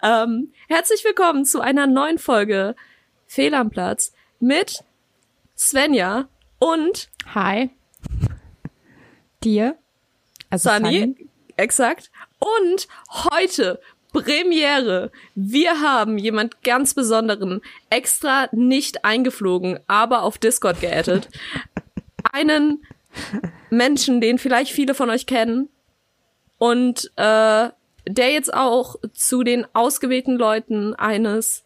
Ähm, herzlich willkommen zu einer neuen Folge Fehl am Platz mit Svenja und Hi. Dir? Also Sunny, Sunny. Exakt. Und heute Premiere. Wir haben jemand ganz Besonderen extra nicht eingeflogen, aber auf Discord geaddet. Einen Menschen, den vielleicht viele von euch kennen und äh, der jetzt auch zu den ausgewählten Leuten eines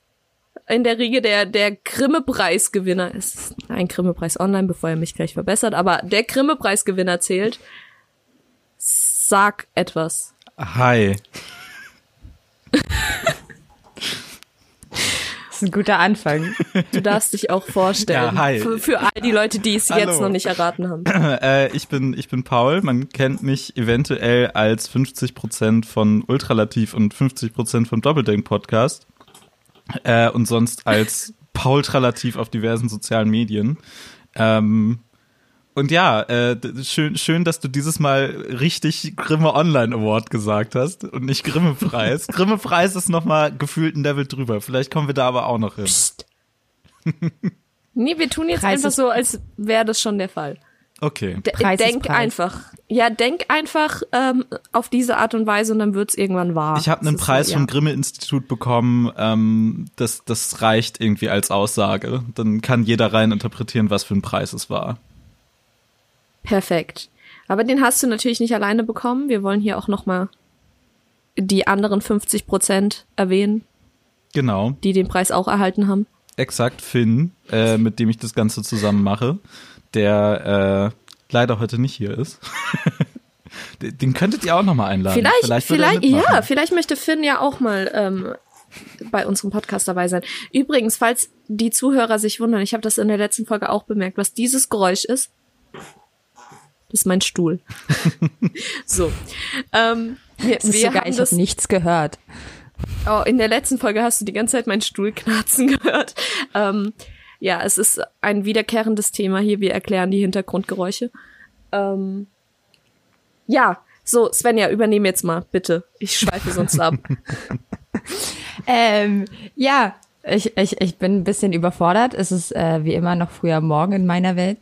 in der Riege der der Grimme-Preisgewinner ist. Ein Grimme-Preis online, bevor er mich gleich verbessert, aber der Grimme-Preisgewinner zählt. Sag etwas. Hi. Das ist ein guter Anfang. Du darfst dich auch vorstellen. Ja, hi. Für, für all die Leute, die es jetzt noch nicht erraten haben. Äh, ich bin ich bin Paul. Man kennt mich eventuell als 50% von Ultralativ und 50% vom Doppeldenk Podcast äh, und sonst als Paul Tralativ auf diversen sozialen Medien. Ähm, und ja, äh, schön, schön, dass du dieses Mal richtig Grimme Online Award gesagt hast und nicht Grimme Preis. Grimme Preis ist nochmal gefühlt ein Level drüber. Vielleicht kommen wir da aber auch noch hin. Psst. nee, wir tun jetzt Preis einfach so, als wäre das schon der Fall. Okay. D Preis denk einfach. Ja, denk einfach ähm, auf diese Art und Weise und dann wird's irgendwann wahr. Ich habe einen Preis so, ja. vom Grimme-Institut bekommen. Ähm, das, das reicht irgendwie als Aussage. Dann kann jeder rein interpretieren, was für ein Preis es war. Perfekt. Aber den hast du natürlich nicht alleine bekommen. Wir wollen hier auch noch mal die anderen 50 Prozent erwähnen. Genau. Die den Preis auch erhalten haben. Exakt, Finn, äh, mit dem ich das Ganze zusammen mache, der äh, leider heute nicht hier ist. den könntet ihr auch noch mal einladen. Vielleicht, vielleicht, vielleicht ja, vielleicht möchte Finn ja auch mal ähm, bei unserem Podcast dabei sein. Übrigens, falls die Zuhörer sich wundern, ich habe das in der letzten Folge auch bemerkt, was dieses Geräusch ist. Ist mein Stuhl. so. Ähm, wir, ist wir sogar, ich habe nichts gehört. Oh, in der letzten Folge hast du die ganze Zeit meinen Stuhl knarzen gehört. Ähm, ja, es ist ein wiederkehrendes Thema hier. Wir erklären die Hintergrundgeräusche. Ähm, ja, so, Svenja, übernehm jetzt mal, bitte. Ich schweife sonst ab. ähm, ja, ich, ich, ich bin ein bisschen überfordert. Es ist äh, wie immer noch früher Morgen in meiner Welt.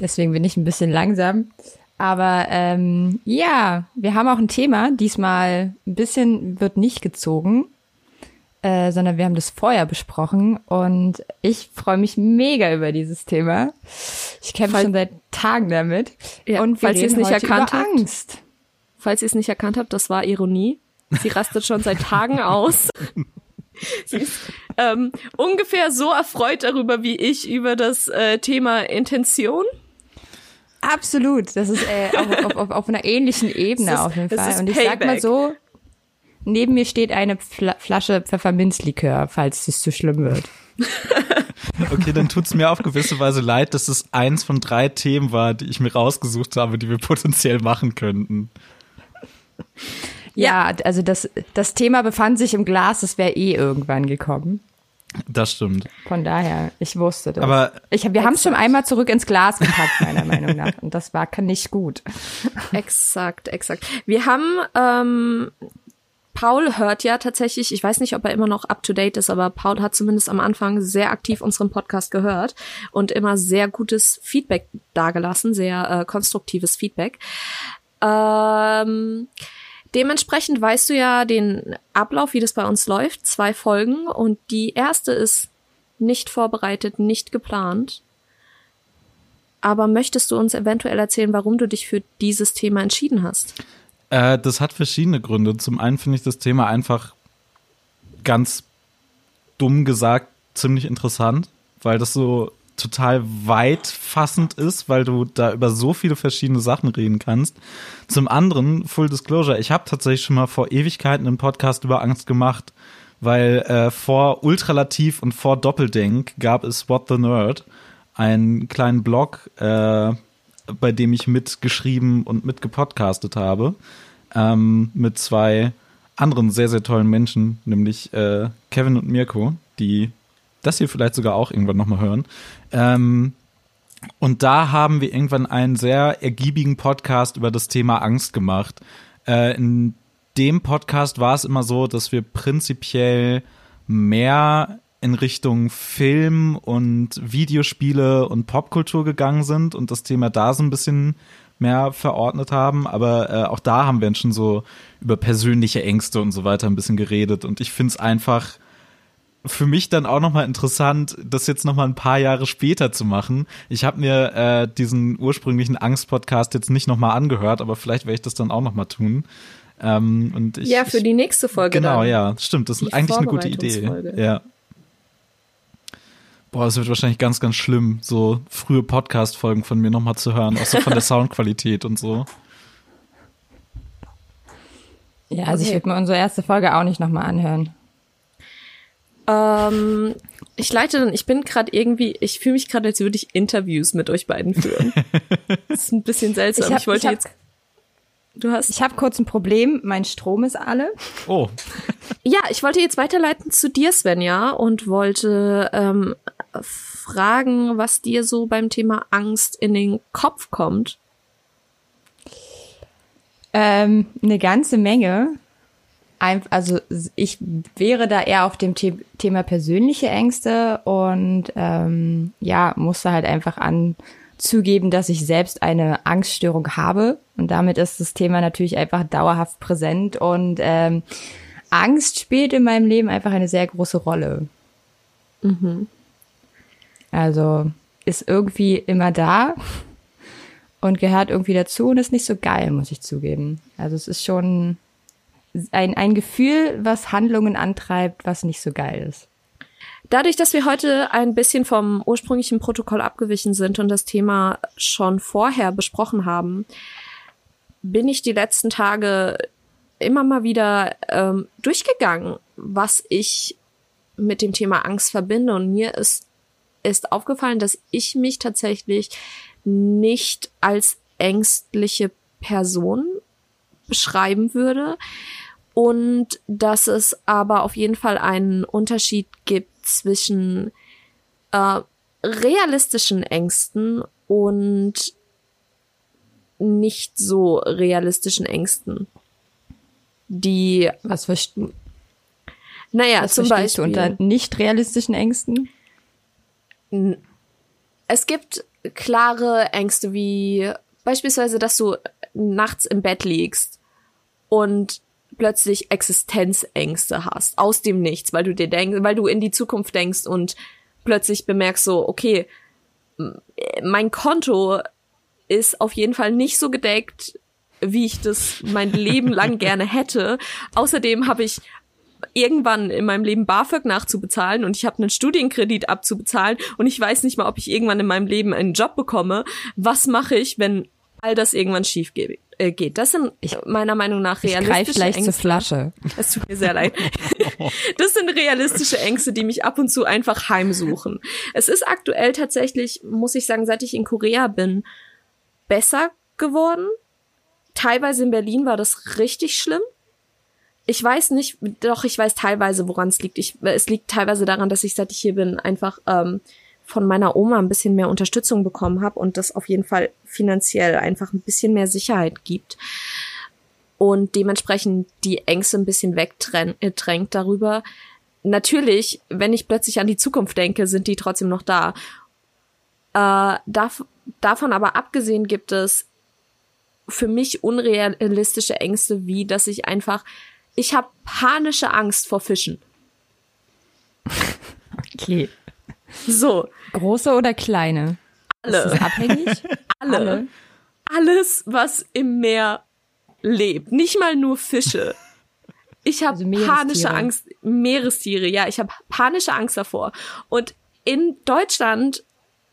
Deswegen bin ich ein bisschen langsam. Aber ähm, ja, wir haben auch ein Thema. Diesmal ein bisschen wird nicht gezogen, äh, sondern wir haben das vorher besprochen. Und ich freue mich mega über dieses Thema. Ich kämpfe schon seit Tagen damit. Ja, und falls ihr es nicht erkannt habt, Angst. Falls ihr es nicht erkannt habt, das war Ironie. Sie rastet schon seit Tagen aus. Sie ist ähm, ungefähr so erfreut darüber wie ich über das äh, Thema Intention. Absolut, das ist äh, auf, auf, auf, auf einer ähnlichen Ebene ist, auf jeden Fall. Und ich Payback. sag mal so, neben mir steht eine Fl Flasche Pfefferminzlikör, falls es zu schlimm wird. Okay, dann tut's mir auf gewisse Weise leid, dass es eins von drei Themen war, die ich mir rausgesucht habe, die wir potenziell machen könnten. Ja, also das, das Thema befand sich im Glas, das wäre eh irgendwann gekommen. Das stimmt. Von daher, ich wusste das. Aber ich, wir haben es schon einmal zurück ins Glas gepackt, meiner Meinung nach. Und das war nicht gut. Exakt, exakt. Wir haben, ähm, Paul hört ja tatsächlich, ich weiß nicht, ob er immer noch up to date ist, aber Paul hat zumindest am Anfang sehr aktiv unseren Podcast gehört und immer sehr gutes Feedback dargelassen, sehr äh, konstruktives Feedback. Ähm, Dementsprechend weißt du ja den Ablauf, wie das bei uns läuft. Zwei Folgen und die erste ist nicht vorbereitet, nicht geplant. Aber möchtest du uns eventuell erzählen, warum du dich für dieses Thema entschieden hast? Äh, das hat verschiedene Gründe. Zum einen finde ich das Thema einfach ganz dumm gesagt ziemlich interessant, weil das so total weit fassend ist, weil du da über so viele verschiedene Sachen reden kannst. Zum anderen, Full Disclosure, ich habe tatsächlich schon mal vor Ewigkeiten einen Podcast über Angst gemacht, weil äh, vor Ultralativ und vor Doppeldenk gab es What the Nerd, einen kleinen Blog, äh, bei dem ich mitgeschrieben und mitgepodcastet habe, ähm, mit zwei anderen sehr, sehr tollen Menschen, nämlich äh, Kevin und Mirko, die das hier vielleicht sogar auch irgendwann nochmal hören. Ähm, und da haben wir irgendwann einen sehr ergiebigen Podcast über das Thema Angst gemacht, äh, in dem Podcast war es immer so, dass wir prinzipiell mehr in Richtung Film und Videospiele und Popkultur gegangen sind und das Thema da so ein bisschen mehr verordnet haben. Aber äh, auch da haben wir schon so über persönliche Ängste und so weiter ein bisschen geredet. Und ich finde es einfach für mich dann auch nochmal interessant, das jetzt nochmal ein paar Jahre später zu machen. Ich habe mir äh, diesen ursprünglichen Angst-Podcast jetzt nicht nochmal angehört, aber vielleicht werde ich das dann auch nochmal tun. Ähm, und ich, ja, für die nächste Folge. Genau, dann. ja, stimmt. Das ist eigentlich eine gute Idee. Ja. Boah, es wird wahrscheinlich ganz, ganz schlimm, so frühe Podcast-Folgen von mir nochmal zu hören, auch so von der Soundqualität und so. Ja, also okay. ich würde mir unsere erste Folge auch nicht nochmal anhören. Ähm, ich leite dann, ich bin gerade irgendwie, ich fühle mich gerade, als würde ich Interviews mit euch beiden führen. das ist ein bisschen seltsam. Ich, hab, ich wollte ich hab, jetzt. Du hast. Ich habe kurz ein Problem. Mein Strom ist alle. Oh. ja, ich wollte jetzt weiterleiten zu dir, Svenja, und wollte ähm, fragen, was dir so beim Thema Angst in den Kopf kommt. Ähm, eine ganze Menge. Also ich wäre da eher auf dem The Thema persönliche Ängste und ähm, ja, musste halt einfach anzugeben, dass ich selbst eine Angststörung habe. Und damit ist das Thema natürlich einfach dauerhaft präsent und ähm, Angst spielt in meinem Leben einfach eine sehr große Rolle. Mhm. Also ist irgendwie immer da und gehört irgendwie dazu und ist nicht so geil, muss ich zugeben. Also es ist schon ein, ein Gefühl, was Handlungen antreibt, was nicht so geil ist. Dadurch, dass wir heute ein bisschen vom ursprünglichen Protokoll abgewichen sind und das Thema schon vorher besprochen haben, bin ich die letzten Tage immer mal wieder ähm, durchgegangen, was ich mit dem Thema Angst verbinde. Und mir ist ist aufgefallen, dass ich mich tatsächlich nicht als ängstliche Person beschreiben würde und dass es aber auf jeden Fall einen Unterschied gibt zwischen äh, realistischen Ängsten und nicht so realistischen Ängsten. Die was verstehst du? Naja, was zum Beispiel du unter nicht realistischen Ängsten? es gibt klare Ängste wie beispielsweise, dass du nachts im Bett liegst und plötzlich Existenzängste hast aus dem Nichts, weil du dir denkst, weil du in die Zukunft denkst und plötzlich bemerkst so, okay, mein Konto ist auf jeden Fall nicht so gedeckt, wie ich das mein Leben lang gerne hätte. Außerdem habe ich irgendwann in meinem Leben BAföG nachzubezahlen und ich habe einen Studienkredit abzubezahlen und ich weiß nicht mal, ob ich irgendwann in meinem Leben einen Job bekomme. Was mache ich, wenn all das irgendwann schief geht? Äh, geht. Das sind ich, meiner Meinung nach realistische ich gleich Ängste. zur Flasche. Es tut mir sehr leid. Das sind realistische Ängste, die mich ab und zu einfach heimsuchen. Es ist aktuell tatsächlich, muss ich sagen, seit ich in Korea bin, besser geworden. Teilweise in Berlin war das richtig schlimm ich weiß nicht, doch ich weiß teilweise, woran es liegt. Ich, es liegt teilweise daran, dass ich, seit ich hier bin, einfach ähm, von meiner Oma ein bisschen mehr Unterstützung bekommen habe und das auf jeden Fall finanziell einfach ein bisschen mehr Sicherheit gibt und dementsprechend die Ängste ein bisschen wegdrängt äh, darüber. Natürlich, wenn ich plötzlich an die Zukunft denke, sind die trotzdem noch da. Äh, dav davon aber abgesehen gibt es für mich unrealistische Ängste, wie dass ich einfach ich habe panische Angst vor Fischen. Okay. So. Große oder kleine? Alle. Ist das abhängig? Alle. Alle. Alles, was im Meer lebt. Nicht mal nur Fische. Ich habe also panische Angst. Meerestiere, ja, ich habe panische Angst davor. Und in Deutschland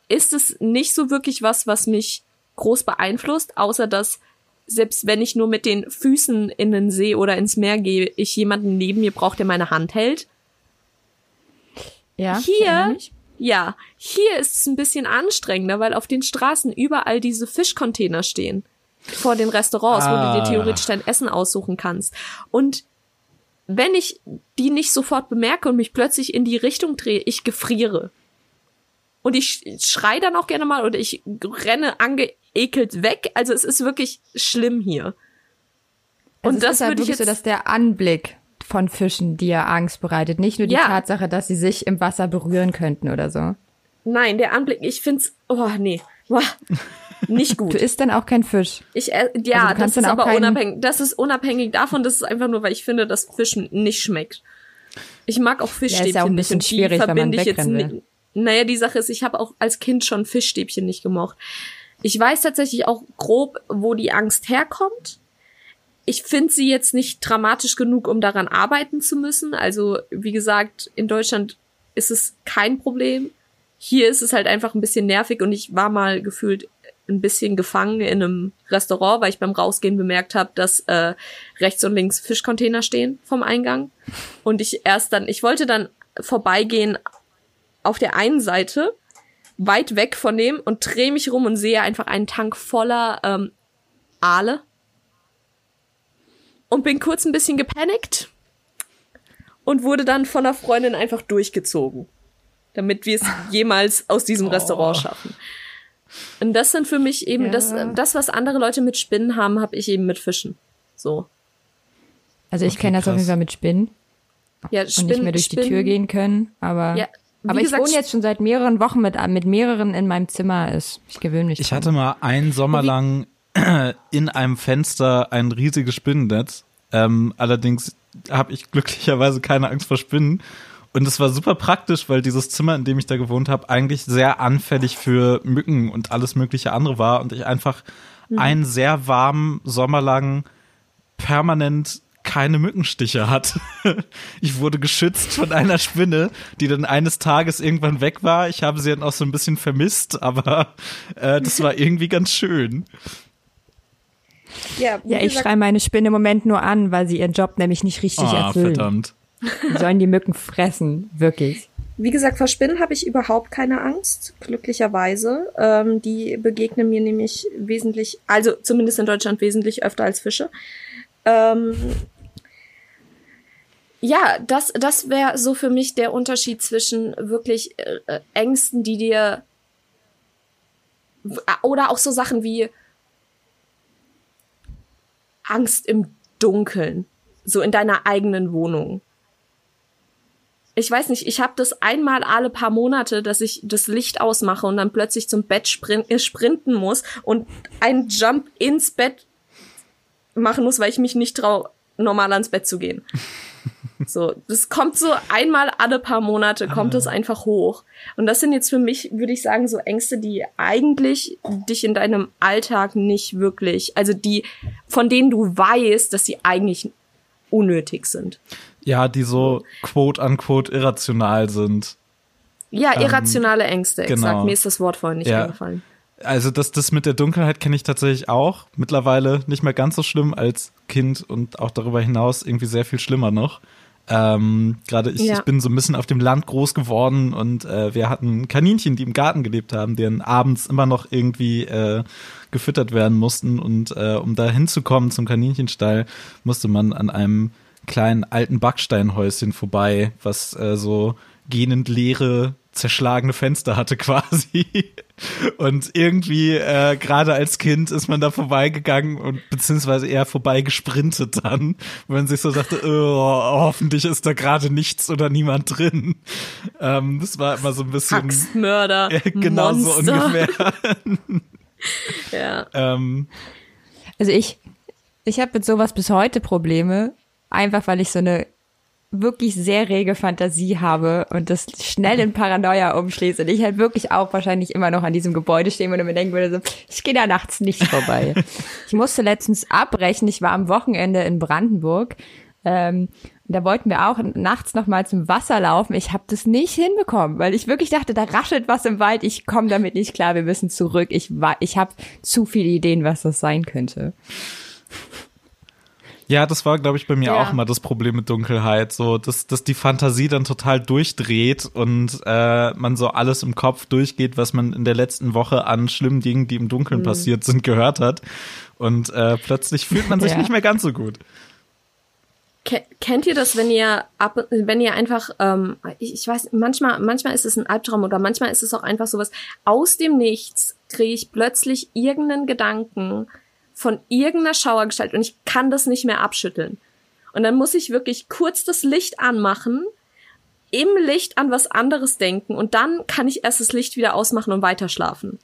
ist es nicht so wirklich was, was mich groß beeinflusst, außer dass selbst wenn ich nur mit den Füßen in den See oder ins Meer gehe, ich jemanden neben mir brauche, der meine Hand hält. Ja. Hier, ja, hier ist es ein bisschen anstrengender, weil auf den Straßen überall diese Fischcontainer stehen. Vor den Restaurants, ah. wo du dir ah. theoretisch dein Essen aussuchen kannst. Und wenn ich die nicht sofort bemerke und mich plötzlich in die Richtung drehe, ich gefriere. Und ich schrei dann auch gerne mal oder ich renne ange ekelt weg. Also es ist wirklich schlimm hier. Und Und das ist halt würde ich jetzt so, dass der Anblick von Fischen dir Angst bereitet. Nicht nur die Ja. Tatsache, dass sie sich im Wasser berühren könnten oder so. Nein, der Anblick, ich find's, oh nee, Boah, nicht Du gut. isst dann auch kein Fisch. Ich, äh, ja, Also du das ist aber unabhängig, das ist unabhängig davon, das ist einfach nur, weil ich finde, dass Fisch nicht schmeckt. Ich mag auch Fischstäbchen Ja, ist ja auch ein nicht bisschen die schwierig, wenn man ich jetzt nicht. will. Naja, die Sache ist, ich habe auch als Kind schon Fischstäbchen nicht gemocht. Ich weiß tatsächlich auch grob, wo die Angst herkommt. Ich finde sie jetzt nicht dramatisch genug, um daran arbeiten zu müssen. Also, wie gesagt, in Deutschland ist es kein Problem. Hier ist es halt einfach ein bisschen nervig und ich war mal gefühlt ein bisschen gefangen in einem Restaurant, weil ich beim Rausgehen bemerkt habe, dass äh, rechts und links Fischcontainer stehen vom Eingang. Und ich erst dann, ich wollte dann vorbeigehen auf der einen Seite, weit weg von dem und drehe mich rum und sehe einfach einen Tank voller ähm, Aale. Und bin kurz ein bisschen gepanikt und wurde dann von einer Freundin einfach durchgezogen, damit wir es jemals aus diesem Restaurant schaffen. Und das sind für mich eben Ja. das, das, was andere Leute mit Spinnen haben, habe ich eben mit Fischen. So. Also ich Okay, kenne das auf krass. jeden Fall mit Spinnen Ja, und nicht mehr durch die Tür gehen können. Aber, Ja, wie aber gesagt, ich wohne jetzt schon seit mehreren Wochen mit, mit mehreren in meinem Zimmer. Ist, ich gewöhne mich. Ich dran. hatte mal einen Sommer lang in einem Fenster ein riesiges Spinnennetz. Ähm, allerdings habe ich glücklicherweise keine Angst vor Spinnen. Und es war super praktisch, weil dieses Zimmer, in dem ich da gewohnt habe, eigentlich sehr anfällig für Mücken und alles mögliche andere war. Und ich einfach einen sehr warmen Sommer lang permanent keine Mückenstiche hat. Ich wurde geschützt von einer Spinne, die dann eines Tages irgendwann weg war. Ich habe sie dann auch so ein bisschen vermisst, aber äh, das war irgendwie ganz schön. Ja, Ja, ich schreie meine Spinne im Moment nur an, weil sie ihren Job nämlich nicht richtig Ah, erfüllen. verdammt. Die sollen die Mücken fressen, wirklich. Wie gesagt, vor Spinnen habe ich überhaupt keine Angst, glücklicherweise. Ähm, die begegnen mir nämlich wesentlich, also zumindest in Deutschland wesentlich öfter als Fische. Ähm, ja, das, das wäre so für mich der Unterschied zwischen wirklich äh, äh, Ängsten, die dir oder auch so Sachen wie Angst im Dunkeln, so in deiner eigenen Wohnung ich weiß nicht, ich habe das einmal alle paar Monate, dass ich das Licht ausmache und dann plötzlich zum Bett sprin äh, sprinten muss und einen Jump ins Bett machen muss, weil ich mich nicht trau, normal ans Bett zu gehen. So, das kommt so einmal alle paar Monate, kommt das einfach hoch. Und das sind jetzt für mich, würde ich sagen, so Ängste, die eigentlich dich in deinem Alltag nicht wirklich, also die, von denen du weißt, dass sie eigentlich unnötig sind. Ja, die so quote unquote irrational sind. Ja, irrationale Ängste, exakt. genau. Mir ist das Wort vorhin nicht Ja. eingefallen. Also das, das mit der Dunkelheit kenne ich tatsächlich auch. Mittlerweile nicht mehr ganz so schlimm als Kind und auch darüber hinaus irgendwie sehr viel schlimmer noch. Ähm, Gerade ich, Ja. ich bin so ein bisschen auf dem Land groß geworden und äh, wir hatten Kaninchen, die im Garten gelebt haben, dann abends immer noch irgendwie äh, gefüttert werden mussten. Und äh, um da hinzukommen zum Kaninchenstall, musste man an einem kleinen alten Backsteinhäuschen vorbei, was äh, so gähnend leere, zerschlagene Fenster hatte quasi. Und irgendwie, äh, gerade als Kind, ist man da vorbeigegangen und beziehungsweise eher vorbeigesprintet dann, wenn man sich so sagte, oh, hoffentlich ist da gerade nichts oder niemand drin. Ähm, das war immer so ein bisschen Axtmörder, ja, genau so ungefähr. Ja. ähm, Also ich, ich habe mit sowas bis heute Probleme, einfach weil ich so eine wirklich sehr rege Fantasie habe und das schnell in Paranoia umschließt und ich halt wirklich auch wahrscheinlich immer noch an diesem Gebäude stehen würde und mir denken würde, so, ich gehe da nachts nicht vorbei. ich musste letztens abbrechen, ich war am Wochenende in Brandenburg, ähm, und da wollten wir auch nachts noch mal zum Wasser laufen. Ich habe das nicht hinbekommen, weil ich wirklich dachte, da raschelt was im Wald. Ich komme damit nicht klar. Wir müssen zurück. Ich war, ich habe zu viele Ideen, was das sein könnte. Ja, das war, glaube ich, bei mir Ja. auch immer das Problem mit Dunkelheit, so dass, dass die Fantasie dann total durchdreht und äh, man so alles im Kopf durchgeht, was man in der letzten Woche an schlimmen Dingen, die im Dunkeln passiert sind, gehört hat. Und äh, plötzlich fühlt man sich Ja. nicht mehr ganz so gut. Ke- Kennt ihr das, wenn ihr ab, wenn ihr einfach, ähm, ich, ich weiß, manchmal, manchmal ist es ein Albtraum oder manchmal ist es auch einfach sowas. Aus dem Nichts kriege ich plötzlich irgendeinen Gedanken von irgendeiner Schauergestalt und ich kann das nicht mehr abschütteln. Und dann muss ich wirklich kurz das Licht anmachen, im Licht an was anderes denken und dann kann ich erst das Licht wieder ausmachen und weiter schlafen.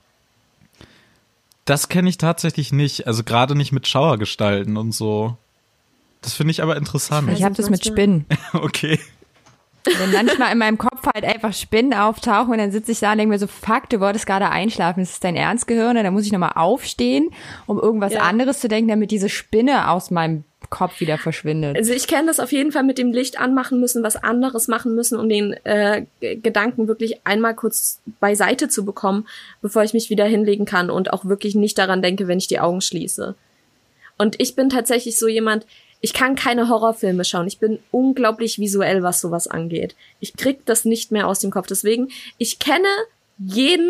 Das kenne ich tatsächlich nicht, also gerade nicht mit Schauergestalten und so. Das finde ich aber interessant. Ich habe das mit Spinnen. okay. Wenn manchmal in meinem Kopf halt einfach Spinnen auftauchen und dann sitze ich da und denke mir so, fuck, du wolltest gerade einschlafen, ist das dein Ernstgehirn? Und dann muss ich nochmal aufstehen, um irgendwas Ja. anderes zu denken, damit diese Spinne aus meinem Kopf wieder verschwindet. Also ich kenne das auf jeden Fall mit dem Licht anmachen müssen, was anderes machen müssen, um den äh, Gedanken wirklich einmal kurz beiseite zu bekommen, bevor ich mich wieder hinlegen kann und auch wirklich nicht daran denke, wenn ich die Augen schließe. Und ich bin tatsächlich so jemand, ich kann keine Horrorfilme schauen. Ich bin unglaublich visuell, was sowas angeht. Ich krieg das nicht mehr aus dem Kopf. Deswegen, ich kenne jeden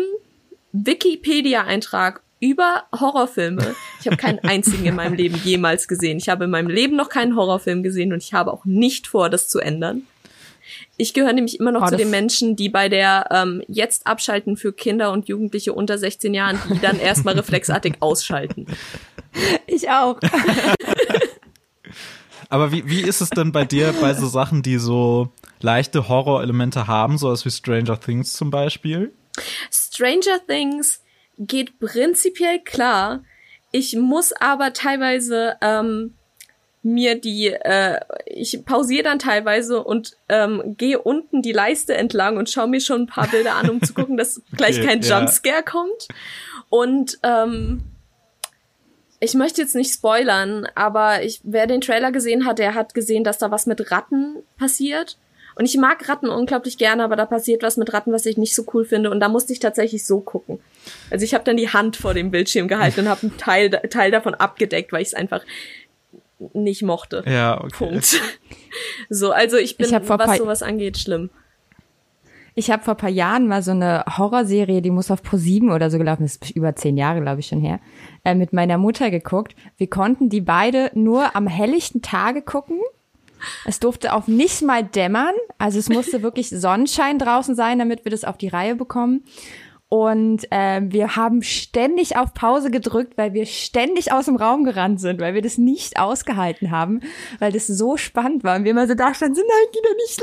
Wikipedia-Eintrag über Horrorfilme. Ich habe keinen einzigen in meinem Leben jemals gesehen. Ich habe in meinem Leben noch keinen Horrorfilm gesehen und ich habe auch nicht vor, das zu ändern. Ich gehöre nämlich immer noch Oh, zu den Menschen, die bei der ähm, jetzt abschalten für Kinder und Jugendliche unter 16 Jahren, die dann erstmal reflexartig ausschalten. Ich auch. Aber wie, wie ist es denn bei dir bei so Sachen, die so leichte Horrorelemente haben, sowas wie Stranger Things zum Beispiel? Stranger Things geht prinzipiell klar. Ich muss aber teilweise ähm, mir die, äh, ich pausiere dann teilweise und ähm, gehe unten die Leiste entlang und schaue mir schon ein paar Bilder an, um zu gucken, dass gleich Okay, kein ja. Jumpscare kommt. Und ähm, ich möchte jetzt nicht spoilern, aber ich, wer den Trailer gesehen hat, der hat gesehen, dass da was mit Ratten passiert. Und ich mag Ratten unglaublich gerne, aber da passiert was mit Ratten, was ich nicht so cool finde. Und da musste ich tatsächlich so gucken. Also ich habe dann die Hand vor dem Bildschirm gehalten und habe einen Teil, Teil davon abgedeckt, weil ich es einfach nicht mochte. Ja, okay. Punkt. So, also ich bin, Ich was sowas angeht, schlimm. Ich habe vor paar Jahren mal so eine Horrorserie, die muss auf Pro7 oder so gelaufen, das ist über zehn Jahre, glaube ich, schon her, äh, mit meiner Mutter geguckt. Wir konnten die beide nur am helllichten Tage gucken. Es durfte auch nicht mal dämmern, also es musste wirklich Sonnenschein draußen sein, damit wir das auf die Reihe bekommen. Und ähm, wir haben ständig auf Pause gedrückt, weil wir ständig aus dem Raum gerannt sind, weil wir das nicht ausgehalten haben, weil das so spannend war. Und wir immer so da standen, so, nein, geh da nicht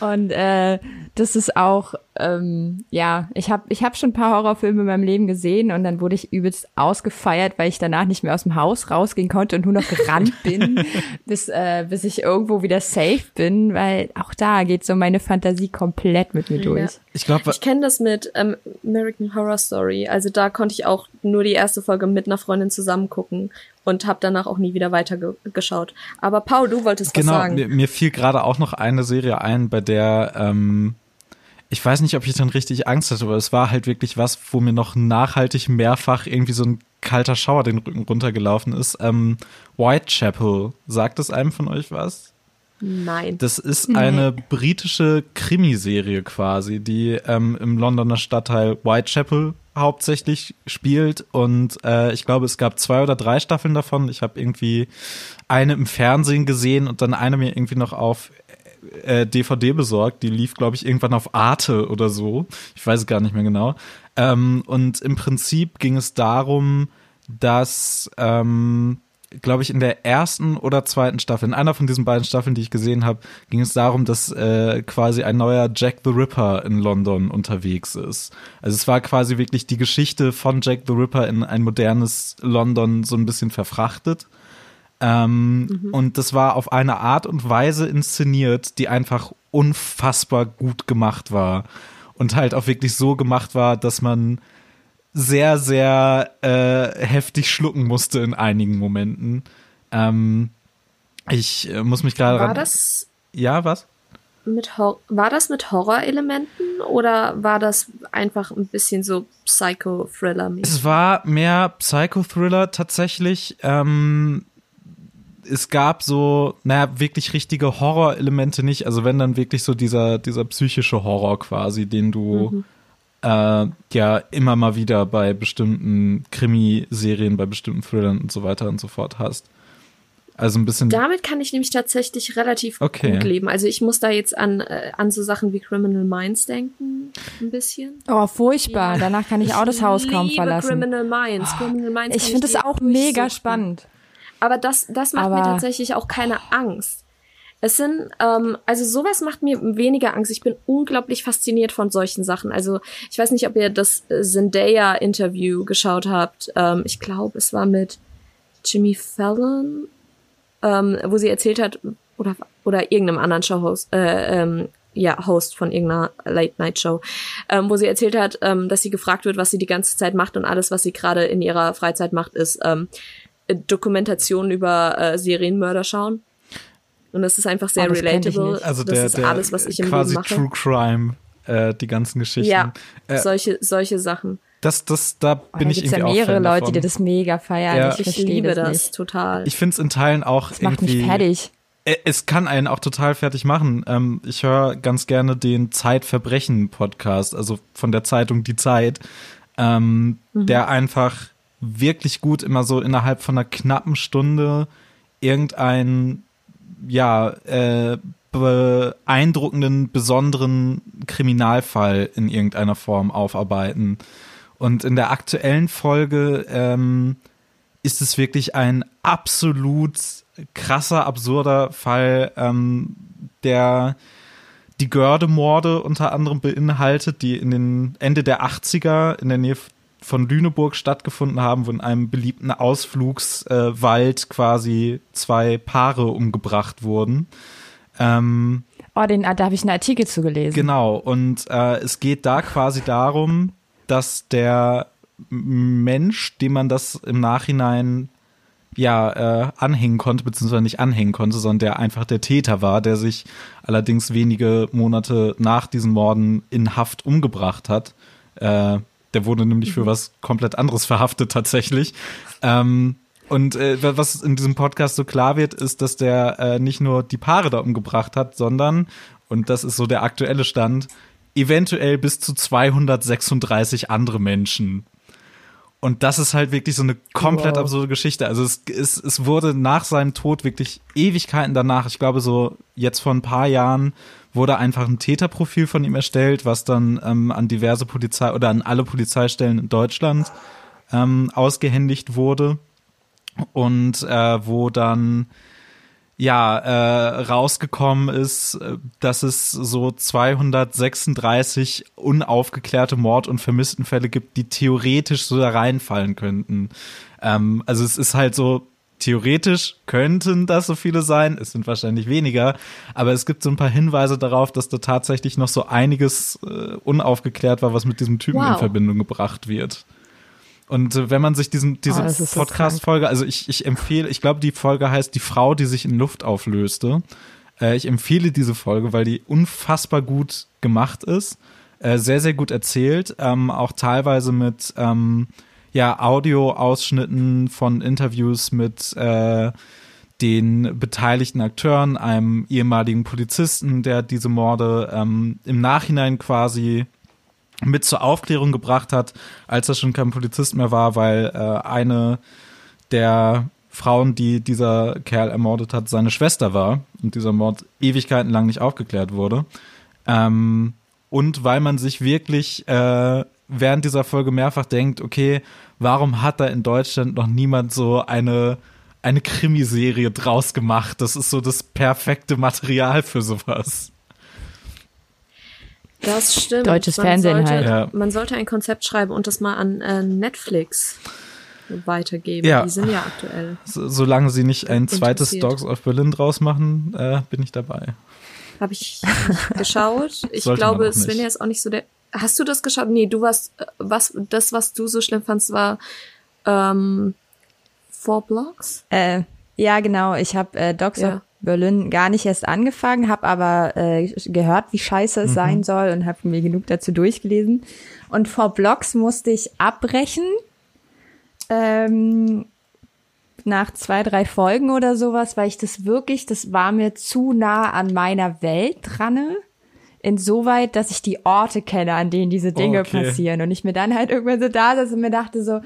lang. Und äh, das ist auch, ähm, ja, ich habe ich hab schon ein paar Horrorfilme in meinem Leben gesehen und dann wurde ich übelst ausgefeiert, weil ich danach nicht mehr aus dem Haus rausgehen konnte und nur noch gerannt bin, bis, äh, bis ich irgendwo wieder safe bin, weil auch da geht so meine Fantasie komplett mit mir durch. Ich glaube, Ich kenne das mit ähm, American Horror Story. Also da konnte ich auch nur die erste Folge mit einer Freundin zusammen gucken und habe danach auch nie wieder weitergeschaut. Aber Paul, du wolltest genau, was sagen. mir, mir fiel gerade auch noch eine Serie ein, bei der ähm, ich weiß nicht, ob ich dann richtig Angst hatte, aber es war halt wirklich was, wo mir noch nachhaltig mehrfach irgendwie so ein kalter Schauer den Rücken runtergelaufen ist. Ähm, Whitechapel, sagt es einem von euch was? Nein. Das ist eine britische Krimiserie quasi, die ähm, im Londoner Stadtteil Whitechapel hauptsächlich spielt und äh, ich glaube, es gab zwei oder drei Staffeln davon. Ich habe irgendwie eine im Fernsehen gesehen und dann eine mir irgendwie noch auf äh, DVD besorgt. Die lief, glaube ich, irgendwann auf Arte oder so. Ich weiß es gar nicht mehr genau. Ähm, und im Prinzip ging es darum, dass ähm, glaube ich, in der ersten oder zweiten Staffel, in einer von diesen beiden Staffeln, die ich gesehen habe, ging es darum, dass äh, quasi ein neuer Jack the Ripper in London unterwegs ist. Also es war quasi wirklich die Geschichte von Jack the Ripper in ein modernes London so ein bisschen verfrachtet. Ähm, Und das war auf eine Art und Weise inszeniert, die einfach unfassbar gut gemacht war. Und halt auch wirklich so gemacht war, dass man sehr, sehr äh, heftig schlucken musste in einigen Momenten. Ähm, ich äh, muss mich gerade War ran- das Ja, was? mit Hor war das mit Horrorelementen oder war das einfach ein bisschen so Psycho-Thriller-mäßig? Es war mehr Psychothriller tatsächlich. Ähm, es gab so, naja, wirklich richtige Horrorelemente nicht. Also wenn dann wirklich so dieser, dieser psychische Horror quasi, den du äh, ja immer mal wieder bei bestimmten Krimiserien, bei bestimmten Thrillern und so weiter und so fort hast. Also ein bisschen. Damit kann ich nämlich tatsächlich relativ Okay. gut leben. Also ich muss da jetzt an, äh, an so Sachen wie Criminal Minds denken. ein bisschen. Oh, furchtbar. Danach kann ich, auch das Haus kaum verlassen. Criminal Minds. Criminal Minds Ich finde es auch mega spannend. Aber das, das macht mir Aber- tatsächlich auch keine Angst. Es sind, ähm, also sowas macht mir weniger Angst. Ich bin unglaublich fasziniert von solchen Sachen. Also ich weiß nicht, ob ihr das äh, Zendaya-Interview geschaut habt. Ähm, ich glaube, es war mit Jimmy Fallon, ähm, wo sie erzählt hat, oder, oder irgendeinem anderen Showhost, äh, ähm, ja, Host von irgendeiner Late-Night-Show, ähm, wo sie erzählt hat, ähm, dass sie gefragt wird, was sie die ganze Zeit macht und alles, was sie gerade in ihrer Freizeit macht, ist ähm, Dokumentationen über äh, Serienmörder schauen. Und das ist einfach sehr Oh, relatable. Also das der, ist der alles, was ich im quasi Leben mache. True Crime, äh, die ganzen Geschichten. ja, Äh, solche, solche Sachen. das, das, da Oh, bin da ich gibt's ja irgendwie mehrere auch Fan Leute, davon. die das mega feiern. Ja. Ich Ich liebe das, das, total. Ich finde es in Teilen auch Das macht mich irgendwie. fertig. Äh, Es kann einen auch total fertig machen. Ähm, ich höre ganz gerne den Zeitverbrechen-Podcast, also von der Zeitung Die Zeit, ähm, der einfach wirklich gut immer so innerhalb von einer knappen Stunde irgendein ja äh, beeindruckenden, besonderen Kriminalfall in irgendeiner Form aufarbeiten. Und in der aktuellen Folge ähm, ist es wirklich ein absolut krasser, absurder Fall, ähm, der die Görde-Morde unter anderem beinhaltet, die in den Ende der 80er in der Nähe von Lüneburg stattgefunden haben, wo in einem beliebten Ausflugswald äh, quasi zwei Paare umgebracht wurden. Ähm, Oh, den, da habe ich einen Artikel zu gelesen. Genau, und äh, es geht da quasi darum, dass der Mensch, dem man das im Nachhinein ja äh, anhängen konnte, beziehungsweise nicht anhängen konnte, sondern der einfach der Täter war, der sich allerdings wenige Monate nach diesen Morden in Haft umgebracht hat. Äh, der wurde nämlich für was komplett anderes verhaftet tatsächlich. Ähm, und äh, was in diesem Podcast so klar wird, ist, dass der äh, nicht nur die Paare da umgebracht hat, sondern, und das ist so der aktuelle Stand, eventuell bis zu 236 andere Menschen. Und das ist halt wirklich so eine komplett Wow. absurde Geschichte. Also es, es, es wurde nach seinem Tod wirklich Ewigkeiten danach, ich glaube so jetzt vor ein paar Jahren, wurde einfach ein Täterprofil von ihm erstellt, was dann ähm, an diverse Polizei oder an alle Polizeistellen in Deutschland ähm, ausgehändigt wurde. Und äh, wo dann ja, äh, rausgekommen ist, äh, dass es so 236 unaufgeklärte Mord- und Vermisstenfälle gibt, die theoretisch so da reinfallen könnten. Ähm, also es ist halt so, theoretisch könnten das so viele sein, es sind wahrscheinlich weniger, aber es gibt so ein paar Hinweise darauf, dass da tatsächlich noch so einiges äh, unaufgeklärt war, was mit diesem Typen in Wow. Verbindung gebracht wird. Und äh, wenn man sich diesen, diese Oh, ist so Podcast-Folge, also ich, ich empfehle, ich glaube, die Folge heißt Die Frau, die sich in Luft auflöste. Äh, ich empfehle diese Folge, weil die unfassbar gut gemacht ist, äh, sehr, sehr gut erzählt, ähm, auch teilweise mit ähm, ja, Audio-Ausschnitten von Interviews mit äh, den beteiligten Akteuren, einem ehemaligen Polizisten, der diese Morde ähm, im Nachhinein quasi mit zur Aufklärung gebracht hat, als er schon kein Polizist mehr war, weil äh, eine der Frauen, die dieser Kerl ermordet hat, seine Schwester war und dieser Mord Ewigkeiten lang nicht aufgeklärt wurde. Ähm, und weil man sich wirklich äh, während dieser Folge mehrfach denkt, okay, warum hat da in Deutschland noch niemand so eine eine Krimiserie draus gemacht? Das ist so das perfekte Material für sowas. Das stimmt. Deutsches man Fernsehen sollte, halt. Ja. Man sollte ein Konzept schreiben und das mal an äh, Netflix weitergeben. Ja. Die sind ja aktuell. So, solange sie nicht ein zweites. Dogs of Berlin draus machen, äh, bin ich dabei. Habe ich geschaut. Ich Sollte glaube. Svenja ist auch nicht so der. Hast du das geschaut? Nee, du warst, äh, was, das, was du so schlimm fandst, war ähm, Four Blocks? Äh, ja, genau. Ich habe äh, Dogs Ja. of Berlin gar nicht erst angefangen, habe aber äh, gehört, wie scheiße es sein soll und habe mir genug dazu durchgelesen. Und vor Blogs musste ich abbrechen. Ähm, nach zwei, drei Folgen oder sowas, weil ich das wirklich, das war mir zu nah an meiner Welt dran. Insoweit, dass ich die Orte kenne, an denen diese Dinge Okay. passieren. Und ich mir dann halt irgendwann so da saß und mir dachte so,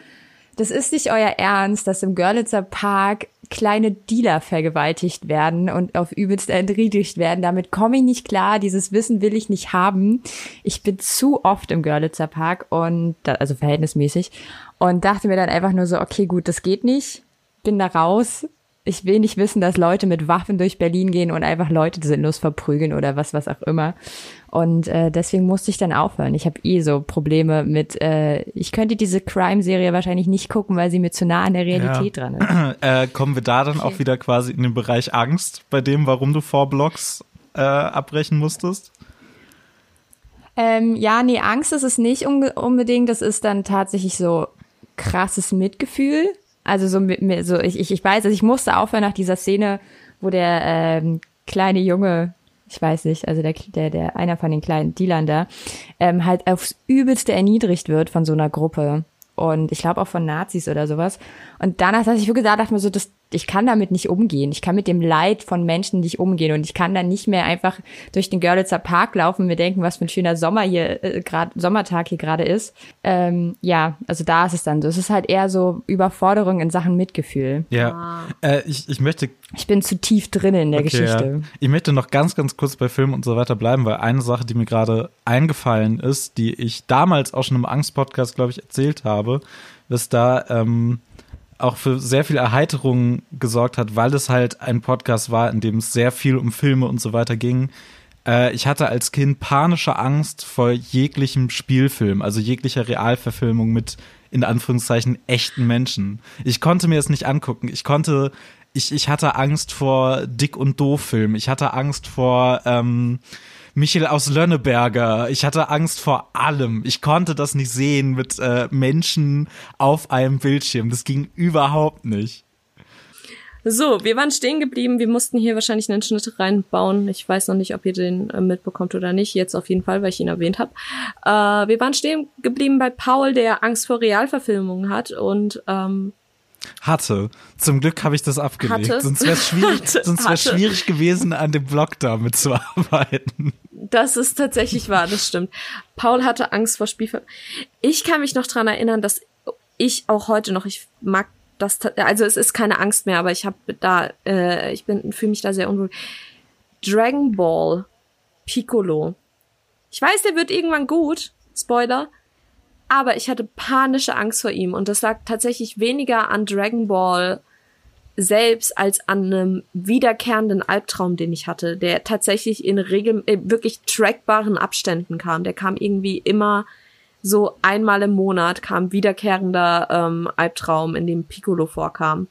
das ist nicht euer Ernst, dass im Görlitzer Park kleine Dealer vergewaltigt werden und auf übelst erniedrigt werden. Damit komme ich nicht klar. Dieses Wissen will ich nicht haben. Ich bin zu oft im Görlitzer Park und, da, also verhältnismäßig und dachte mir dann einfach nur so, okay, gut, das geht nicht. Bin da raus. Ich will nicht wissen, dass Leute mit Waffen durch Berlin gehen und einfach Leute sinnlos verprügeln oder was, was auch immer. Und äh, deswegen musste ich dann aufhören. Ich habe eh so Probleme mit, äh, ich könnte diese Crime-Serie wahrscheinlich nicht gucken, weil sie mir zu nah an der Realität ja. dran ist. Äh, kommen wir da dann okay. auch wieder quasi in den Bereich Angst, bei dem, warum du vor Blogs äh, abbrechen musstest? Ähm, ja, nee, Angst ist es nicht unbedingt. Das ist dann tatsächlich so krasses Mitgefühl. Also so, mit, so ich, ich, ich weiß, also ich musste aufhören nach dieser Szene, wo der ähm, kleine Junge ich weiß nicht, also der, der, der einer von den kleinen Dealern da, ähm, halt aufs Übelste erniedrigt wird von so einer Gruppe. Und ich glaube auch von Nazis oder sowas. Und danach, dass ich wirklich gesagt, dachte mir so, das, ich kann damit nicht umgehen. Ich kann mit dem Leid von Menschen nicht umgehen und ich kann dann nicht mehr einfach durch den Görlitzer Park laufen und mir denken, was für ein schöner Sommer hier äh, gerade Sommertag hier gerade ist. Ähm, ja, also da ist es dann so. Es ist halt eher so Überforderung in Sachen Mitgefühl. Ja, ah. äh, ich, ich möchte. Ich bin zu tief drin in der okay, Geschichte. Ja. Ich möchte noch ganz, ganz kurz bei Filmen und so weiter bleiben, weil eine Sache, die mir gerade eingefallen ist, die ich damals auch schon im Angst-Podcast, glaube ich, erzählt habe, ist da ähm, auch für sehr viel Erheiterung gesorgt hat, weil es halt ein Podcast war, in dem es sehr viel um Filme und so weiter ging. Äh, ich hatte als Kind panische Angst vor jeglichem Spielfilm, also jeglicher Realverfilmung mit in Anführungszeichen echten Menschen. Ich konnte mir es nicht angucken. Ich konnte, ich, ich hatte Angst vor Dick und Doof Filmen. Ich hatte Angst vor ähm, Michael aus Lönneberger. Ich hatte Angst vor allem. Ich konnte das nicht sehen mit äh, Menschen auf einem Bildschirm. Das ging überhaupt nicht. So, wir waren stehen geblieben. Wir mussten hier wahrscheinlich einen Schnitt reinbauen. Ich weiß noch nicht, ob ihr den äh, mitbekommt oder nicht. Jetzt auf jeden Fall, weil ich ihn erwähnt habe. Äh, wir waren stehen geblieben bei Paul, der Angst vor Realverfilmungen hat und ähm, hatte. Zum Glück habe ich das abgelegt. Hatte. Sonst wäre es schwierig, sonst wär's schwierig gewesen, an dem Blog damit zu arbeiten. Das ist tatsächlich wahr, das stimmt. Paul hatte Angst vor Spielfilmen. Ich kann mich noch dran erinnern, dass ich auch heute noch, ich mag das, also es ist keine Angst mehr, aber ich habe da, äh, ich bin, fühle mich da sehr unwohl. Dragon Ball Piccolo. Ich weiß, der wird irgendwann gut. Spoiler. Aber ich hatte panische Angst vor ihm und das lag tatsächlich weniger an Dragon Ball selbst als an einem wiederkehrenden Albtraum, den ich hatte, der tatsächlich in regel äh, wirklich trackbaren Abständen kam. Der kam irgendwie immer so einmal im Monat kam wiederkehrender ähm, Albtraum, in dem Piccolo vorkam.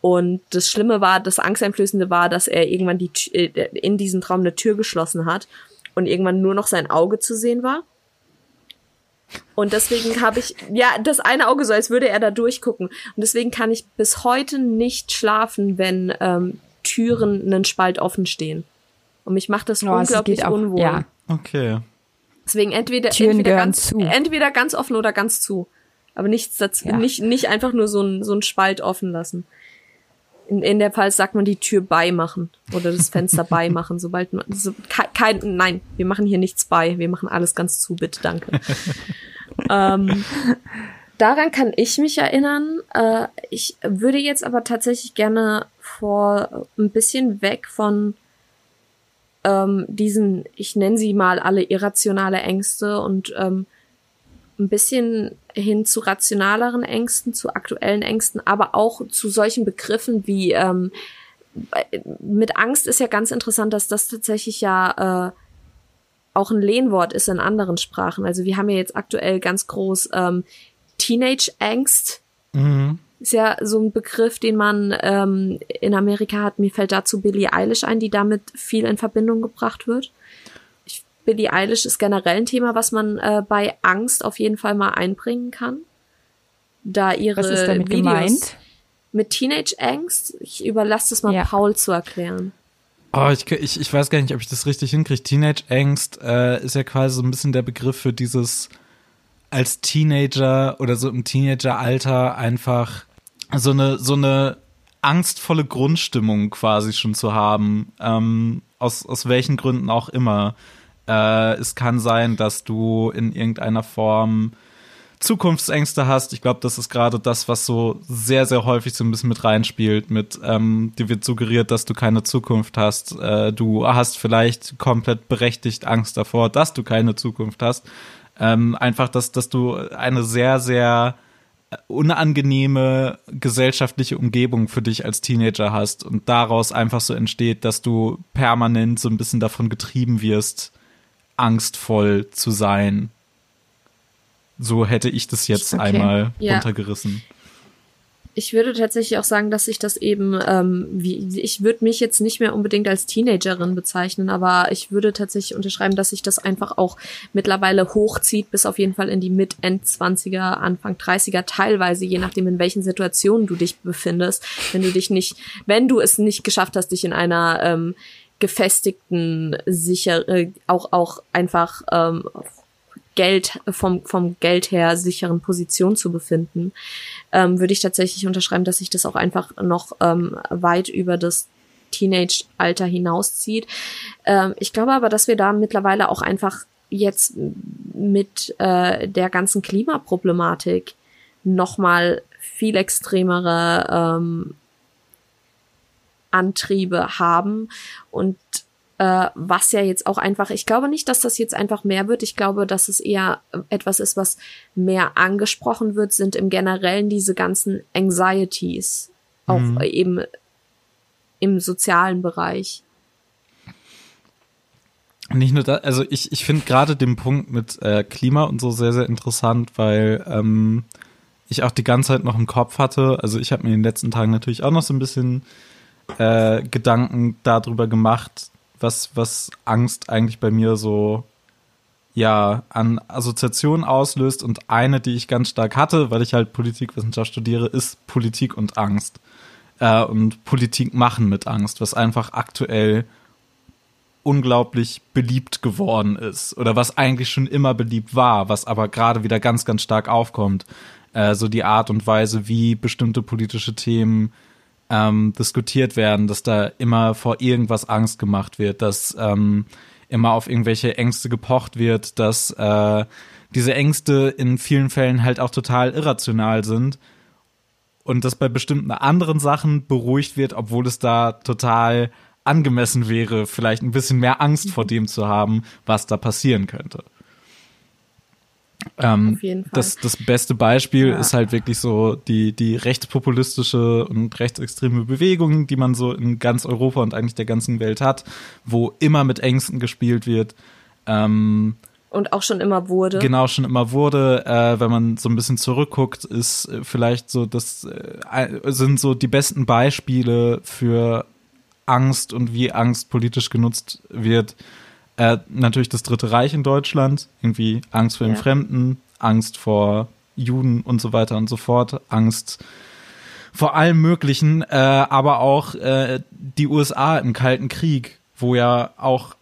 Und das Schlimme war, das Angsteinflößende war, dass er irgendwann die äh, in diesem Traum eine Tür geschlossen hat und irgendwann nur noch sein Auge zu sehen war. Und deswegen habe ich, ja, das eine Auge so, als würde er da durchgucken. Und deswegen kann ich bis heute nicht schlafen, wenn ähm, Türen einen Spalt offen stehen. Und mich macht das oh, unglaublich auch, unwohl. Ja. Okay. Deswegen entweder, Türen entweder, ganz, zu. entweder ganz offen oder ganz zu. Aber nichts dazu, ja. nicht, nicht einfach nur so ein, so ein Spalt offen lassen. In, in der Fall sagt man die Tür beimachen oder das Fenster beimachen, sobald man so, kein, nein, wir machen hier nichts bei, wir machen alles ganz zu, bitte, danke. ähm, daran kann ich mich erinnern. Äh, ich würde jetzt aber tatsächlich gerne vor ein bisschen weg von ähm, diesen, ich nenne sie mal alle irrationale Ängste und ähm, ein bisschen hin zu rationaleren Ängsten, zu aktuellen Ängsten, aber auch zu solchen Begriffen wie ähm, mit Angst ist ja ganz interessant, dass das tatsächlich ja äh, auch ein Lehnwort ist in anderen Sprachen. Also wir haben ja jetzt aktuell ganz groß ähm, Teenage-Angst. Mhm. Ist ja so ein Begriff, den man ähm, in Amerika hat. Mir fällt dazu Billie Eilish ein, die damit viel in Verbindung gebracht wird. Billie Eilish ist generell ein Thema, was man äh, bei Angst auf jeden Fall mal einbringen kann. Da ihre was ist damit Videos gemeint? mit Teenage Angst. Ich überlasse es mal ja. Paul zu erklären. Oh, ich, ich, ich weiß gar nicht, ob ich das richtig hinkriege. Teenage Angst äh, ist ja quasi so ein bisschen der Begriff für dieses als Teenager oder so im Teenageralter einfach so eine so eine angstvolle Grundstimmung quasi schon zu haben, ähm, aus aus welchen Gründen auch immer. Äh, es kann sein, dass du in irgendeiner Form Zukunftsängste hast. Ich glaube, das ist gerade das, was so sehr, sehr häufig so ein bisschen mit reinspielt. Mit ähm, dir wird suggeriert, dass du keine Zukunft hast. Äh, du hast vielleicht komplett berechtigt Angst davor, dass du keine Zukunft hast. Ähm, einfach, dass, dass du eine sehr, sehr unangenehme gesellschaftliche Umgebung für dich als Teenager hast und daraus einfach so entsteht, dass du permanent so ein bisschen davon getrieben wirst, angstvoll zu sein. So hätte ich das jetzt okay. einmal ja. runtergerissen ich würde tatsächlich auch sagen, dass ich das eben, ähm, wie, ich würde mich jetzt nicht mehr unbedingt als Teenagerin bezeichnen, aber ich würde tatsächlich unterschreiben, dass sich das einfach auch mittlerweile hochzieht, bis auf jeden Fall in die Mit-End-20er, Anfang 30er, teilweise, je nachdem, in welchen Situationen du dich befindest. Wenn du dich nicht, wenn du es nicht geschafft hast, dich in einer ähm, gefestigten, sicher, äh, auch, auch einfach ähm, Geld, vom, vom Geld her sicheren Position zu befinden, ähm, würde ich tatsächlich unterschreiben, dass sich das auch einfach noch ähm, weit über das Teenage-Alter hinauszieht. Ähm, ich glaube aber, dass wir da mittlerweile auch einfach jetzt mit äh, der ganzen Klimaproblematik nochmal viel extremere ähm, Antriebe haben und äh, was ja jetzt auch einfach, ich glaube nicht, dass das jetzt einfach mehr wird. Ich glaube, dass es eher etwas ist, was mehr angesprochen wird, sind im Generellen diese ganzen Anxieties, auch mhm. eben im sozialen Bereich. Nicht nur da, also ich, ich finde gerade den Punkt mit äh, Klima und so sehr, sehr interessant, weil ähm, ich auch die ganze Zeit noch im Kopf hatte. Also ich habe mir in den letzten Tagen natürlich auch noch so ein bisschen äh, Gedanken darüber gemacht, was, was Angst eigentlich bei mir so ja an Assoziationen auslöst und eine, die ich ganz stark hatte, weil ich halt Politikwissenschaft studiere, ist Politik und Angst äh, und Politik machen mit Angst, was einfach aktuell unglaublich beliebt geworden ist oder was eigentlich schon immer beliebt war, was aber gerade wieder ganz, ganz stark aufkommt. Äh, so die Art und Weise, wie bestimmte politische Themen ähm, diskutiert werden, dass da immer vor irgendwas Angst gemacht wird, dass ähm, immer auf irgendwelche Ängste gepocht wird, dass äh, diese Ängste in vielen Fällen halt auch total irrational sind und dass bei bestimmten anderen Sachen beruhigt wird, obwohl es da total angemessen wäre, vielleicht ein bisschen mehr Angst vor dem zu haben, was da passieren könnte. Ähm. Das, das beste Beispiel ja. ist halt wirklich so die, die rechtspopulistische und rechtsextreme Bewegung, die man so in ganz Europa und eigentlich der ganzen Welt hat, wo immer mit Ängsten gespielt wird. Ähm, und auch schon immer wurde. Genau, schon immer wurde. Äh, wenn man so ein bisschen zurückguckt, ist vielleicht so, das äh, sind so die besten Beispiele für Angst und wie Angst politisch genutzt wird äh, natürlich das Dritte Reich in Deutschland, irgendwie Angst vor ja. dem Fremden, Angst vor Juden und so weiter und so fort, Angst vor allem Möglichen, äh, aber auch äh, die USA im Kalten Krieg, wo ja auch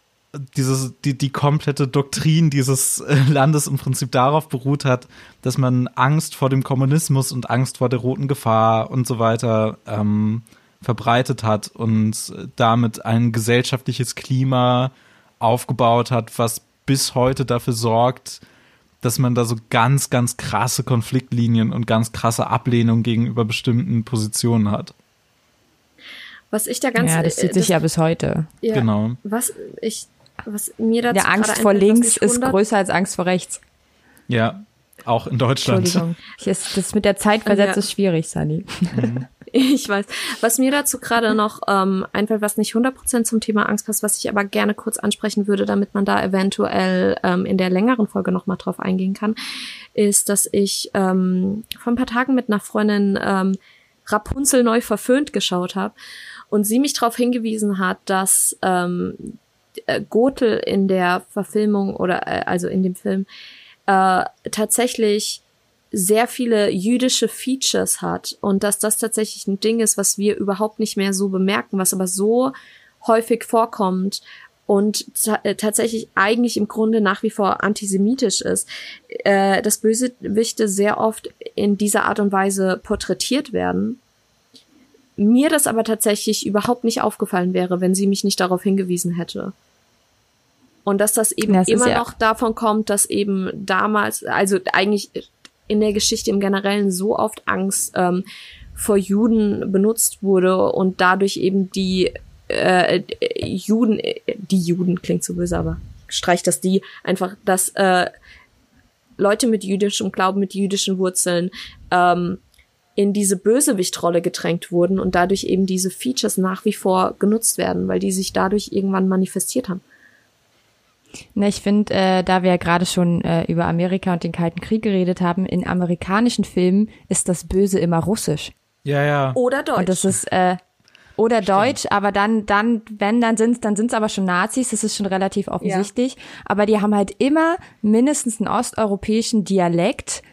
dieses, die, die komplette Doktrin dieses äh, Landes im Prinzip darauf beruht hat, dass man Angst vor dem Kommunismus und Angst vor der roten Gefahr und so weiter ähm, verbreitet hat und damit ein gesellschaftliches Klima aufgebaut hat, was bis heute dafür sorgt, dass man da so ganz, ganz krasse Konfliktlinien und ganz krasse Ablehnung gegenüber bestimmten Positionen hat. Was ich da ganz Ja, das zieht sich ja bis heute. Ja, genau. Was ich was mir dazu Der Angst vor links ist größer als Angst vor rechts. Ja, auch in Deutschland. Entschuldigung. Das mit der Zeit versetzt ja. ist schwierig, Sunny. Mhm. Ich weiß. Was mir dazu gerade noch ähm, einfällt, was nicht 100% zum Thema Angst passt, was ich aber gerne kurz ansprechen würde, damit man da eventuell ähm, in der längeren Folge nochmal drauf eingehen kann, ist, dass ich ähm, vor ein paar Tagen mit einer Freundin ähm, Rapunzel neu verföhnt geschaut habe und sie mich darauf hingewiesen hat, dass ähm, äh, Gothel in der Verfilmung oder äh, also in dem Film äh, tatsächlich sehr viele jüdische Features hat und dass das tatsächlich ein Ding ist, was wir überhaupt nicht mehr so bemerken, was aber so häufig vorkommt und äh, tatsächlich eigentlich im Grunde nach wie vor antisemitisch ist, äh, dass Bösewichte sehr oft in dieser Art und Weise porträtiert werden. Mir das aber tatsächlich überhaupt nicht aufgefallen wäre, wenn sie mich nicht darauf hingewiesen hätte. Und dass das eben das immer ja noch davon kommt, dass eben damals, also eigentlich in der Geschichte im Generellen so oft Angst ähm, vor Juden benutzt wurde und dadurch eben die äh, Juden, die Juden klingt so böse, aber streicht das die einfach, dass äh, Leute mit jüdischem Glauben, mit jüdischen Wurzeln ähm, in diese Bösewichtrolle gedrängt wurden und dadurch eben diese Features nach wie vor genutzt werden, weil die sich dadurch irgendwann manifestiert haben. Na, ich finde, äh, da wir ja gerade schon äh, über Amerika und den Kalten Krieg geredet haben, in amerikanischen Filmen ist das Böse immer russisch. Ja, ja. Oder Deutsch. Und das ist äh, oder Deutsch, aber dann, dann, wenn, dann sind's, dann sind's aber schon Nazis, das ist schon relativ offensichtlich. Aber die haben halt immer mindestens einen osteuropäischen Dialekt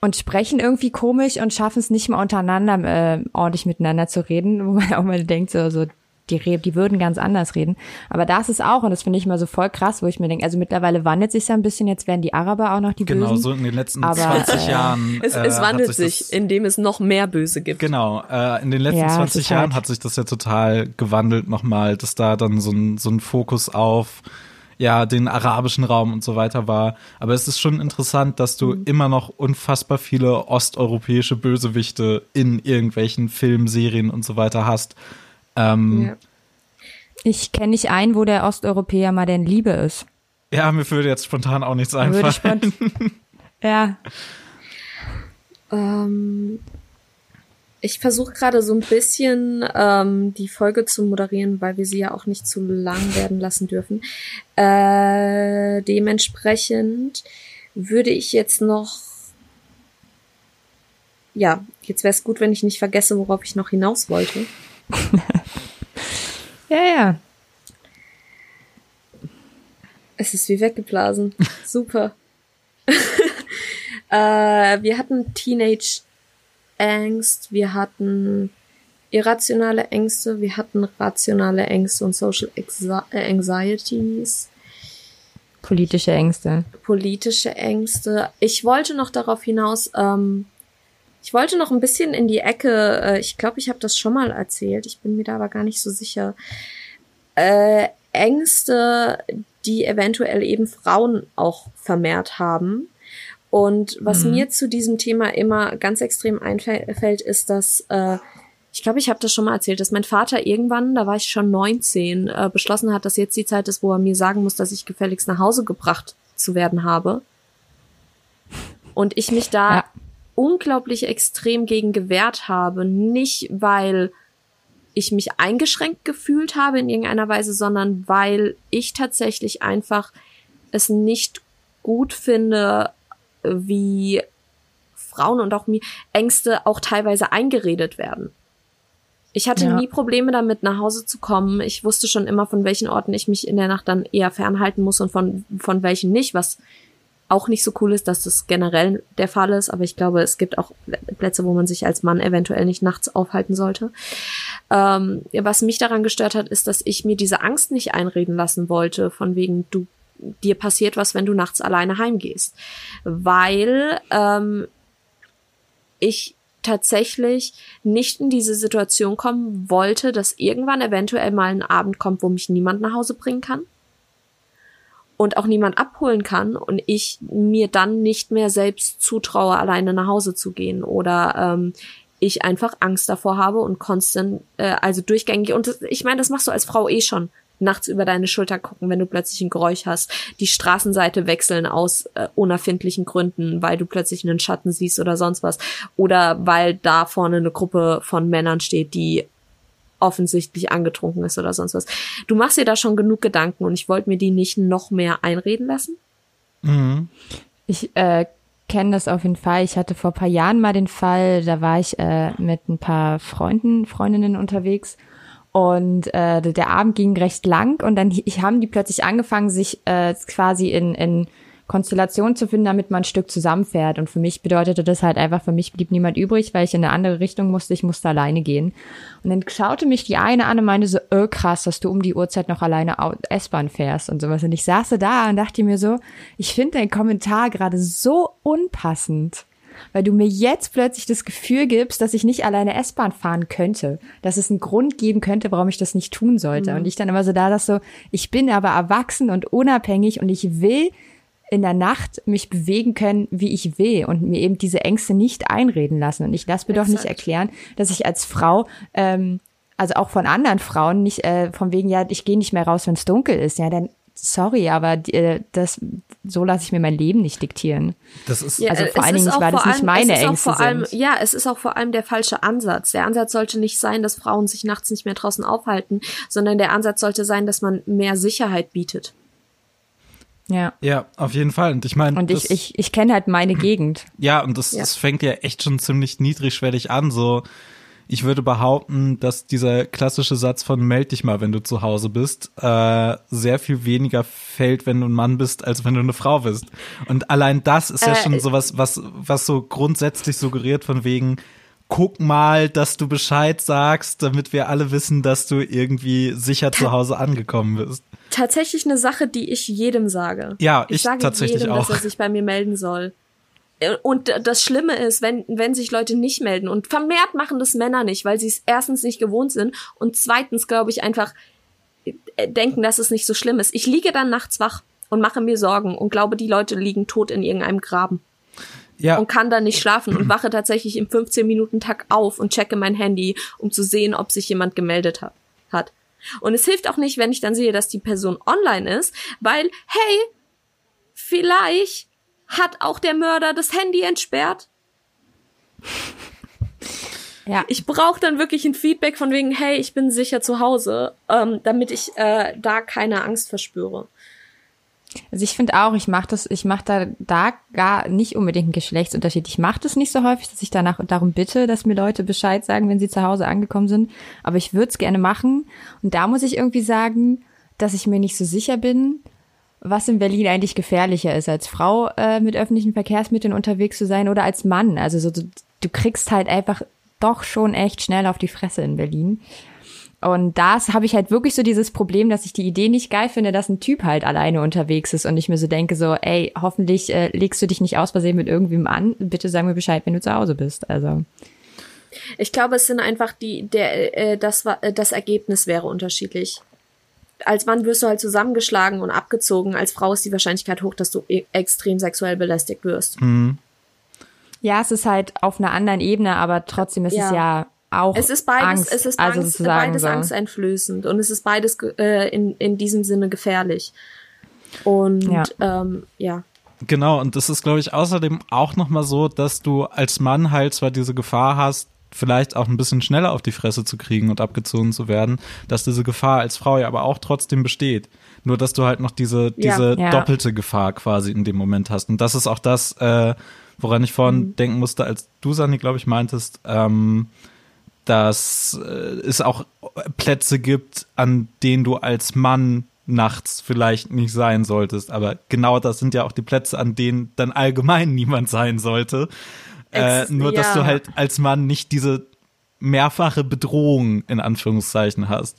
und sprechen irgendwie komisch und schaffen es nicht mal untereinander äh, ordentlich miteinander zu reden, wo man auch mal denkt, so, so die, die würden ganz anders reden. Aber das ist auch, und das finde ich mal so voll krass, wo ich mir denke, also mittlerweile wandelt sich ja ein bisschen, jetzt werden die Araber auch noch die Genau, Bösen. so in den letzten Aber, 20 äh, Jahren. es, äh, es wandelt sich, das, indem es noch mehr Böse gibt. Genau, äh, in den letzten Ja, es 20 ist Jahren halt- hat sich das ja total gewandelt nochmal, dass da dann so ein, so ein Fokus auf ja, den arabischen Raum und so weiter war. Aber es ist schon interessant, dass du immer noch unfassbar viele osteuropäische Bösewichte in irgendwelchen Filmen, Serien und so weiter hast. Ähm, Ja. Ich kenne nicht einen, wo der Osteuropäer mal denn Liebe ist. ja. mir würde jetzt spontan auch nichts Würde ich einfallen. ja, Ähm, ich versuche gerade so ein bisschen ähm, die Folge zu moderieren, weil wir sie ja auch nicht zu lang werden lassen dürfen. Äh, dementsprechend würde ich jetzt noch. Ja, jetzt wäre es gut, wenn ich nicht vergesse, worauf ich noch hinaus wollte. ja, ja. Es ist wie weggeblasen. Super. äh, wir hatten Teenage Angst, wir hatten irrationale Ängste, wir hatten rationale Ängste und Social äh, Anxieties, Politische Ängste. politische Ängste. Ich wollte noch darauf hinaus, ähm, ich wollte noch ein bisschen in die Ecke, äh, ich glaube, ich habe das schon mal erzählt, ich bin mir da aber gar nicht so sicher. Äh, Ängste, die eventuell eben Frauen auch vermehrt haben. Und was Mhm. mir zu diesem Thema immer ganz extrem einfällt, ist, dass äh, ich glaube, ich habe das schon mal erzählt, dass mein Vater irgendwann, da war ich schon 19, äh, beschlossen hat, dass jetzt die Zeit ist, wo er mir sagen muss, dass ich gefälligst nach Hause gebracht zu werden habe. Und ich mich da Ja. Unglaublich extrem gegen gewehrt habe. Nicht, weil ich mich eingeschränkt gefühlt habe in irgendeiner Weise, sondern weil ich tatsächlich einfach es nicht gut finde, wie Frauen und auch mir Ängste auch teilweise eingeredet werden. Ich hatte Ja. nie Probleme damit, nach Hause zu kommen. Ich wusste schon immer, von welchen Orten ich mich in der Nacht dann eher fernhalten muss und von, von welchen nicht, was auch nicht so cool ist, dass das generell der Fall ist. Aber ich glaube, es gibt auch Plätze, wo man sich als Mann eventuell nicht nachts aufhalten sollte. Ähm, was mich daran gestört hat, ist, dass ich mir diese Angst nicht einreden lassen wollte, von wegen, du, dir passiert was, wenn du nachts alleine heimgehst. Weil ähm, ich tatsächlich nicht in diese Situation kommen wollte, dass irgendwann eventuell mal ein Abend kommt, wo mich niemand nach Hause bringen kann und auch niemand abholen kann und ich mir dann nicht mehr selbst zutraue, alleine nach Hause zu gehen oder ähm, ich einfach Angst davor habe und konstant, äh, also durchgängig. Und ich meine, das machst du als Frau eh schon nachts über deine Schulter gucken, wenn du plötzlich ein Geräusch hast, die Straßenseite wechseln aus äh, unerfindlichen Gründen, weil du plötzlich einen Schatten siehst oder sonst was oder weil da vorne eine Gruppe von Männern steht, die offensichtlich angetrunken ist oder sonst was. Du machst dir da schon genug Gedanken und ich wollte mir die nicht noch mehr einreden lassen. Mhm. Ich äh, kenne das auf jeden Fall. Ich hatte vor paar Jahren mal den Fall, da war ich äh, mit ein paar Freunden, Freundinnen unterwegs und äh, der Abend ging recht lang und dann ich, haben die plötzlich angefangen, sich äh, quasi in, in Konstellation zu finden, damit man ein Stück zusammenfährt. Und für mich bedeutete das halt einfach, für mich blieb niemand übrig, weil ich in eine andere Richtung musste, ich musste alleine gehen. Und dann schaute mich die eine an und meinte so, öh, krass, dass du um die Uhrzeit noch alleine S-Bahn fährst und sowas. Und ich saß da und dachte mir so, ich finde deinen Kommentar gerade so unpassend weil du mir jetzt plötzlich das Gefühl gibst, dass ich nicht alleine S-Bahn fahren könnte, dass es einen Grund geben könnte, warum ich das nicht tun sollte. Und ich dann immer so da, dass so, ich bin aber erwachsen und unabhängig und ich will in der Nacht mich bewegen können, wie ich will und mir eben diese Ängste nicht einreden lassen. Und ich lasse mir doch nicht erklären, dass ich als Frau ähm, also auch von anderen Frauen nicht äh, von wegen ja ich gehe nicht mehr raus wenn es dunkel ist. Ja dann sorry aber äh, das so lasse ich mir mein Leben nicht diktieren. Das ist ja, also vor allen Dingen nicht, weil das allem, nicht meine Ängste allem, sind. ja es ist auch vor allem der falsche Ansatz. Der Ansatz sollte nicht sein dass Frauen sich nachts nicht mehr draußen aufhalten sondern der Ansatz sollte sein dass man mehr Sicherheit bietet ja. Ja, auf jeden Fall. Und ich meine. Und ich, ich, ich kenne halt meine Gegend. Ja, und das, ja. das fängt ja echt schon ziemlich niedrigschwellig an. So, ich würde behaupten, dass dieser klassische Satz von meld dich mal, wenn du zu Hause bist, äh, sehr viel weniger fällt, wenn du ein Mann bist, als wenn du eine Frau bist. Und allein das ist ja äh, schon sowas, was, was so grundsätzlich suggeriert von wegen, guck mal, dass du Bescheid sagst, damit wir alle wissen, dass du irgendwie sicher zu Hause angekommen bist. Tatsächlich eine Sache, die ich jedem sage. Ja, ich, ich sage tatsächlich jedem, auch. dass er sich bei mir melden soll. Und das Schlimme ist, wenn, wenn sich Leute nicht melden und vermehrt machen das Männer nicht, weil sie es erstens nicht gewohnt sind und zweitens, glaube ich, einfach äh, denken, dass es nicht so schlimm ist. Ich liege dann nachts wach und mache mir Sorgen und glaube, die Leute liegen tot in irgendeinem Graben. Ja. Und kann dann nicht schlafen und wache tatsächlich im 15-Minuten-Tag auf und checke mein Handy, um zu sehen, ob sich jemand gemeldet hat. hat. Und es hilft auch nicht, wenn ich dann sehe, dass die Person online ist, weil, hey, vielleicht hat auch der Mörder das Handy entsperrt? Ja. Ich brauche dann wirklich ein Feedback von wegen, hey, ich bin sicher zu Hause, ähm, damit ich äh, da keine Angst verspüre. Also ich finde auch, ich mache das, ich mache da, da gar nicht unbedingt einen Geschlechtsunterschied. Ich mache das nicht so häufig, dass ich danach darum bitte, dass mir Leute Bescheid sagen, wenn sie zu Hause angekommen sind. Aber ich würde es gerne machen. Und da muss ich irgendwie sagen, dass ich mir nicht so sicher bin, was in Berlin eigentlich gefährlicher ist, als Frau äh, mit öffentlichen Verkehrsmitteln unterwegs zu sein oder als Mann. Also so, du, du kriegst halt einfach doch schon echt schnell auf die Fresse in Berlin. Und das habe ich halt wirklich so dieses Problem, dass ich die Idee nicht geil finde, dass ein Typ halt alleine unterwegs ist und ich mir so denke so, ey, hoffentlich äh, legst du dich nicht aus Versehen mit irgendwem an. Bitte sag mir Bescheid, wenn du zu Hause bist. Also ich glaube, es sind einfach die der äh, das war äh, das Ergebnis wäre unterschiedlich als Mann wirst du halt zusammengeschlagen und abgezogen. Als Frau ist die Wahrscheinlichkeit hoch, dass du e extrem sexuell belästigt wirst. Mhm. Ja, es ist halt auf einer anderen Ebene, aber trotzdem ist ja. es ja auch es ist beides, Angst, es ist also Angst, beides so. angsteinflößend und es ist beides äh, in, in diesem Sinne gefährlich. Und ja. Ähm, ja. Genau, und das ist, glaube ich, außerdem auch nochmal so, dass du als Mann halt zwar diese Gefahr hast, vielleicht auch ein bisschen schneller auf die Fresse zu kriegen und abgezogen zu werden, dass diese Gefahr als Frau ja aber auch trotzdem besteht. Nur dass du halt noch diese, diese ja. doppelte Gefahr quasi in dem Moment hast. Und das ist auch das, äh, woran ich vorhin mhm. denken musste, als du, Sani, glaube ich, meintest, ähm, dass äh, es auch Plätze gibt, an denen du als Mann nachts vielleicht nicht sein solltest. Aber genau das sind ja auch die Plätze, an denen dann allgemein niemand sein sollte. Äh, nur, dass du halt als Mann nicht diese mehrfache Bedrohung in Anführungszeichen hast.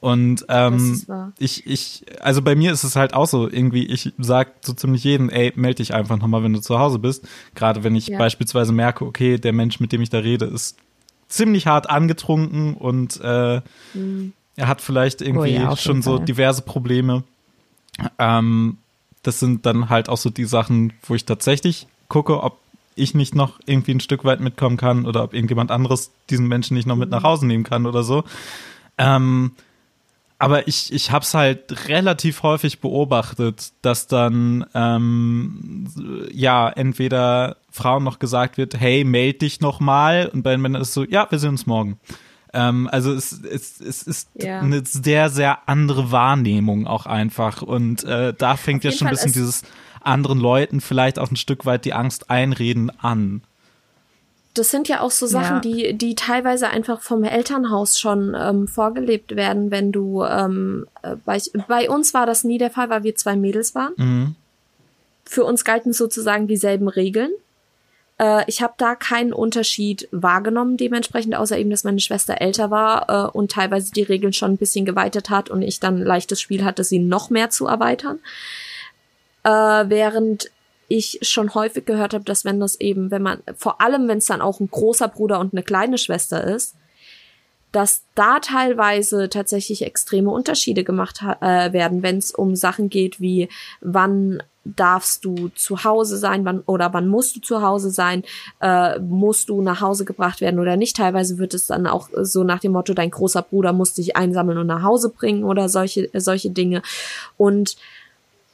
Und ähm, ich, ich, also bei mir ist es halt auch so, irgendwie, ich sag so ziemlich jeden, ey, melde dich einfach nochmal, wenn du zu Hause bist. Gerade wenn ich ja. beispielsweise merke, okay, der Mensch, mit dem ich da rede, ist ziemlich hart angetrunken und äh, mhm. er hat vielleicht irgendwie oh ja, schon so diverse Probleme. Ähm, das sind dann halt auch so die Sachen, wo ich tatsächlich gucke, ob ich nicht noch irgendwie ein Stück weit mitkommen kann oder ob irgendjemand anderes diesen Menschen nicht noch mit nach Hause nehmen kann oder so. Ähm, aber ich, ich habe es halt relativ häufig beobachtet, dass dann ähm, ja entweder Frauen noch gesagt wird, hey, meld dich noch mal und bei den Männern ist so, ja, wir sehen uns morgen. Ähm, also es, es, es ist ja. eine sehr, sehr andere Wahrnehmung auch einfach und äh, da fängt ja schon ein bisschen dieses anderen Leuten vielleicht auch ein Stück weit die Angst einreden an. Das sind ja auch so Sachen, ja. die, die teilweise einfach vom Elternhaus schon ähm, vorgelebt werden, wenn du ähm, äh, bei, bei uns war das nie der Fall, weil wir zwei Mädels waren. Mhm. Für uns galten sozusagen dieselben Regeln. Äh, ich habe da keinen Unterschied wahrgenommen, dementsprechend, außer eben, dass meine Schwester älter war äh, und teilweise die Regeln schon ein bisschen geweitet hat und ich dann leichtes Spiel hatte, sie noch mehr zu erweitern. Äh, während ich schon häufig gehört habe, dass wenn das eben, wenn man, vor allem wenn es dann auch ein großer Bruder und eine kleine Schwester ist, dass da teilweise tatsächlich extreme Unterschiede gemacht äh, werden, wenn es um Sachen geht wie wann darfst du zu Hause sein, wann oder wann musst du zu Hause sein, äh, musst du nach Hause gebracht werden oder nicht. Teilweise wird es dann auch so nach dem Motto, dein großer Bruder muss dich einsammeln und nach Hause bringen oder solche solche Dinge. Und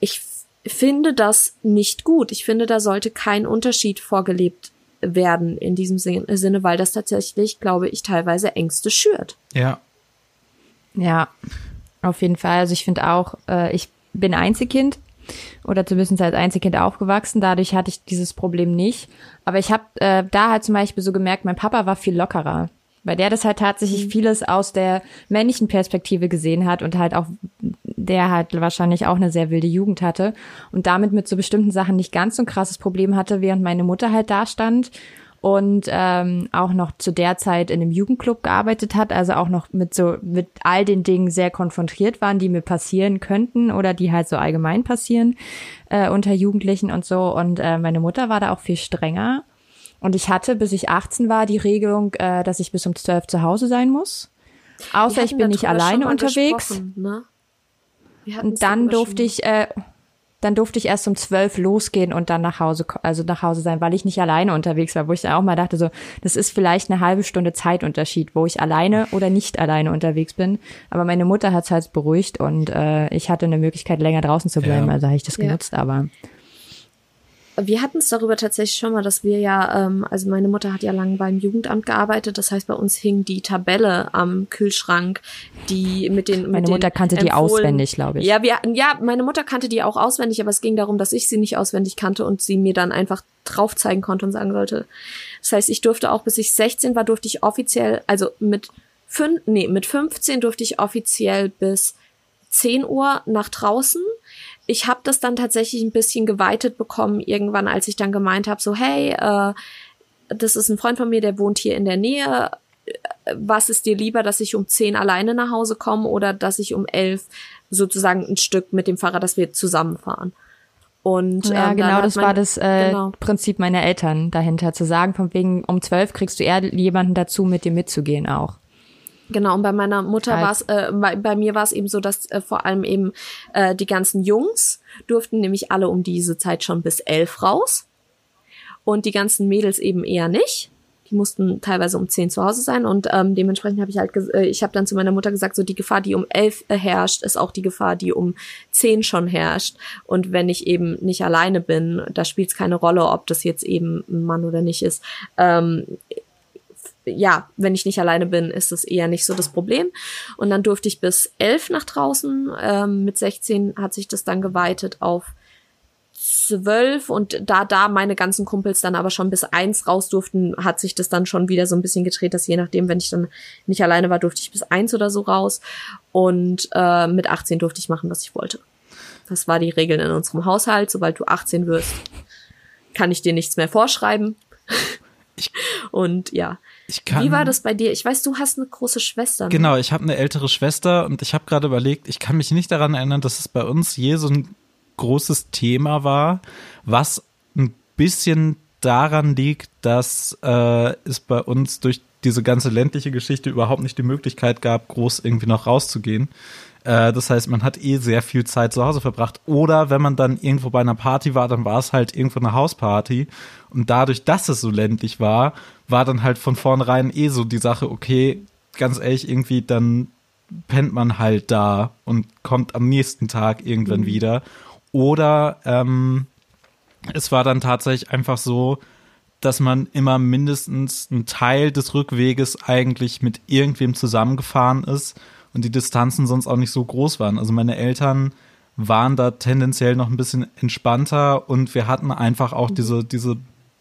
ich finde das nicht gut. Ich finde, da sollte kein Unterschied vorgelebt werden in diesem Sinne, weil das tatsächlich, glaube ich, teilweise Ängste schürt. Ja. Ja, auf jeden Fall. Also ich finde auch, äh, ich bin Einzelkind oder zumindest als Einzelkind aufgewachsen. Dadurch hatte ich dieses Problem nicht. Aber ich habe äh, da halt zum Beispiel so gemerkt, mein Papa war viel lockerer. Weil der das halt tatsächlich mhm. vieles aus der männlichen Perspektive gesehen hat und halt auch, der halt wahrscheinlich auch eine sehr wilde Jugend hatte und damit mit so bestimmten Sachen nicht ganz so ein krasses Problem hatte, während meine Mutter halt da stand und ähm, auch noch zu der Zeit in einem Jugendclub gearbeitet hat, also auch noch mit so mit all den Dingen sehr konfrontiert waren, die mir passieren könnten oder die halt so allgemein passieren äh, unter Jugendlichen und so. Und äh, meine Mutter war da auch viel strenger. Und ich hatte, bis ich 18 war, die Regelung, äh, dass ich bis um 12 zu Hause sein muss. Außer ich bin nicht alleine unterwegs. Ne? Und dann durfte ich äh, dann durfte ich erst um zwölf losgehen und dann nach Hause, also nach Hause sein, weil ich nicht alleine unterwegs war, wo ich dann auch mal dachte, so, das ist vielleicht eine halbe Stunde Zeitunterschied, wo ich alleine oder nicht alleine unterwegs bin. Aber meine Mutter hat es halt beruhigt und äh, ich hatte eine Möglichkeit, länger draußen zu bleiben, ja. also habe ich das genutzt, ja. aber wir hatten es darüber tatsächlich schon mal, dass wir ja, ähm, also meine Mutter hat ja lange beim Jugendamt gearbeitet, das heißt bei uns hing die Tabelle am Kühlschrank, die mit den. Meine mit Mutter den kannte die auswendig, glaube ich. Ja, wir, ja, meine Mutter kannte die auch auswendig, aber es ging darum, dass ich sie nicht auswendig kannte und sie mir dann einfach drauf zeigen konnte und sagen sollte. Das heißt, ich durfte auch, bis ich 16 war, durfte ich offiziell, also mit fünf, nee, mit 15 durfte ich offiziell bis 10 Uhr nach draußen ich habe das dann tatsächlich ein bisschen geweitet bekommen, irgendwann, als ich dann gemeint habe, so, hey, äh, das ist ein Freund von mir, der wohnt hier in der Nähe. Was ist dir lieber, dass ich um zehn alleine nach Hause komme oder dass ich um elf sozusagen ein Stück mit dem Fahrrad, dass wir zusammenfahren? Und ja, ähm, genau, das mein, war das äh, genau. Prinzip meiner Eltern dahinter, zu sagen, von wegen um zwölf kriegst du eher jemanden dazu, mit dir mitzugehen auch. Genau, und bei meiner Mutter war es, äh, bei, bei mir war es eben so, dass äh, vor allem eben äh, die ganzen Jungs durften nämlich alle um diese Zeit schon bis elf raus und die ganzen Mädels eben eher nicht. Die mussten teilweise um zehn zu Hause sein und ähm, dementsprechend habe ich halt, äh, ich habe dann zu meiner Mutter gesagt, so die Gefahr, die um elf äh, herrscht, ist auch die Gefahr, die um zehn schon herrscht. Und wenn ich eben nicht alleine bin, da spielt es keine Rolle, ob das jetzt eben ein Mann oder nicht ist. Ähm, ja, wenn ich nicht alleine bin, ist das eher nicht so das Problem. Und dann durfte ich bis elf nach draußen. Ähm, mit 16 hat sich das dann geweitet auf zwölf und da da meine ganzen Kumpels dann aber schon bis eins raus durften, hat sich das dann schon wieder so ein bisschen gedreht, dass je nachdem, wenn ich dann nicht alleine war, durfte ich bis eins oder so raus und äh, mit 18 durfte ich machen, was ich wollte. Das war die Regel in unserem Haushalt. Sobald du 18 wirst, kann ich dir nichts mehr vorschreiben. und ja, kann, Wie war das bei dir? Ich weiß, du hast eine große Schwester. Ne? Genau, ich habe eine ältere Schwester und ich habe gerade überlegt, ich kann mich nicht daran erinnern, dass es bei uns je so ein großes Thema war, was ein bisschen daran liegt, dass äh, es bei uns durch diese ganze ländliche Geschichte überhaupt nicht die Möglichkeit gab, groß irgendwie noch rauszugehen. Äh, das heißt, man hat eh sehr viel Zeit zu Hause verbracht. Oder wenn man dann irgendwo bei einer Party war, dann war es halt irgendwo eine Hausparty. Und dadurch, dass es so ländlich war, war dann halt von vornherein eh so die Sache, okay, ganz ehrlich, irgendwie dann pennt man halt da und kommt am nächsten Tag irgendwann mhm. wieder. Oder ähm, es war dann tatsächlich einfach so, dass man immer mindestens einen Teil des Rückweges eigentlich mit irgendwem zusammengefahren ist und die Distanzen sonst auch nicht so groß waren. Also meine Eltern waren da tendenziell noch ein bisschen entspannter und wir hatten einfach auch mhm. diese, diese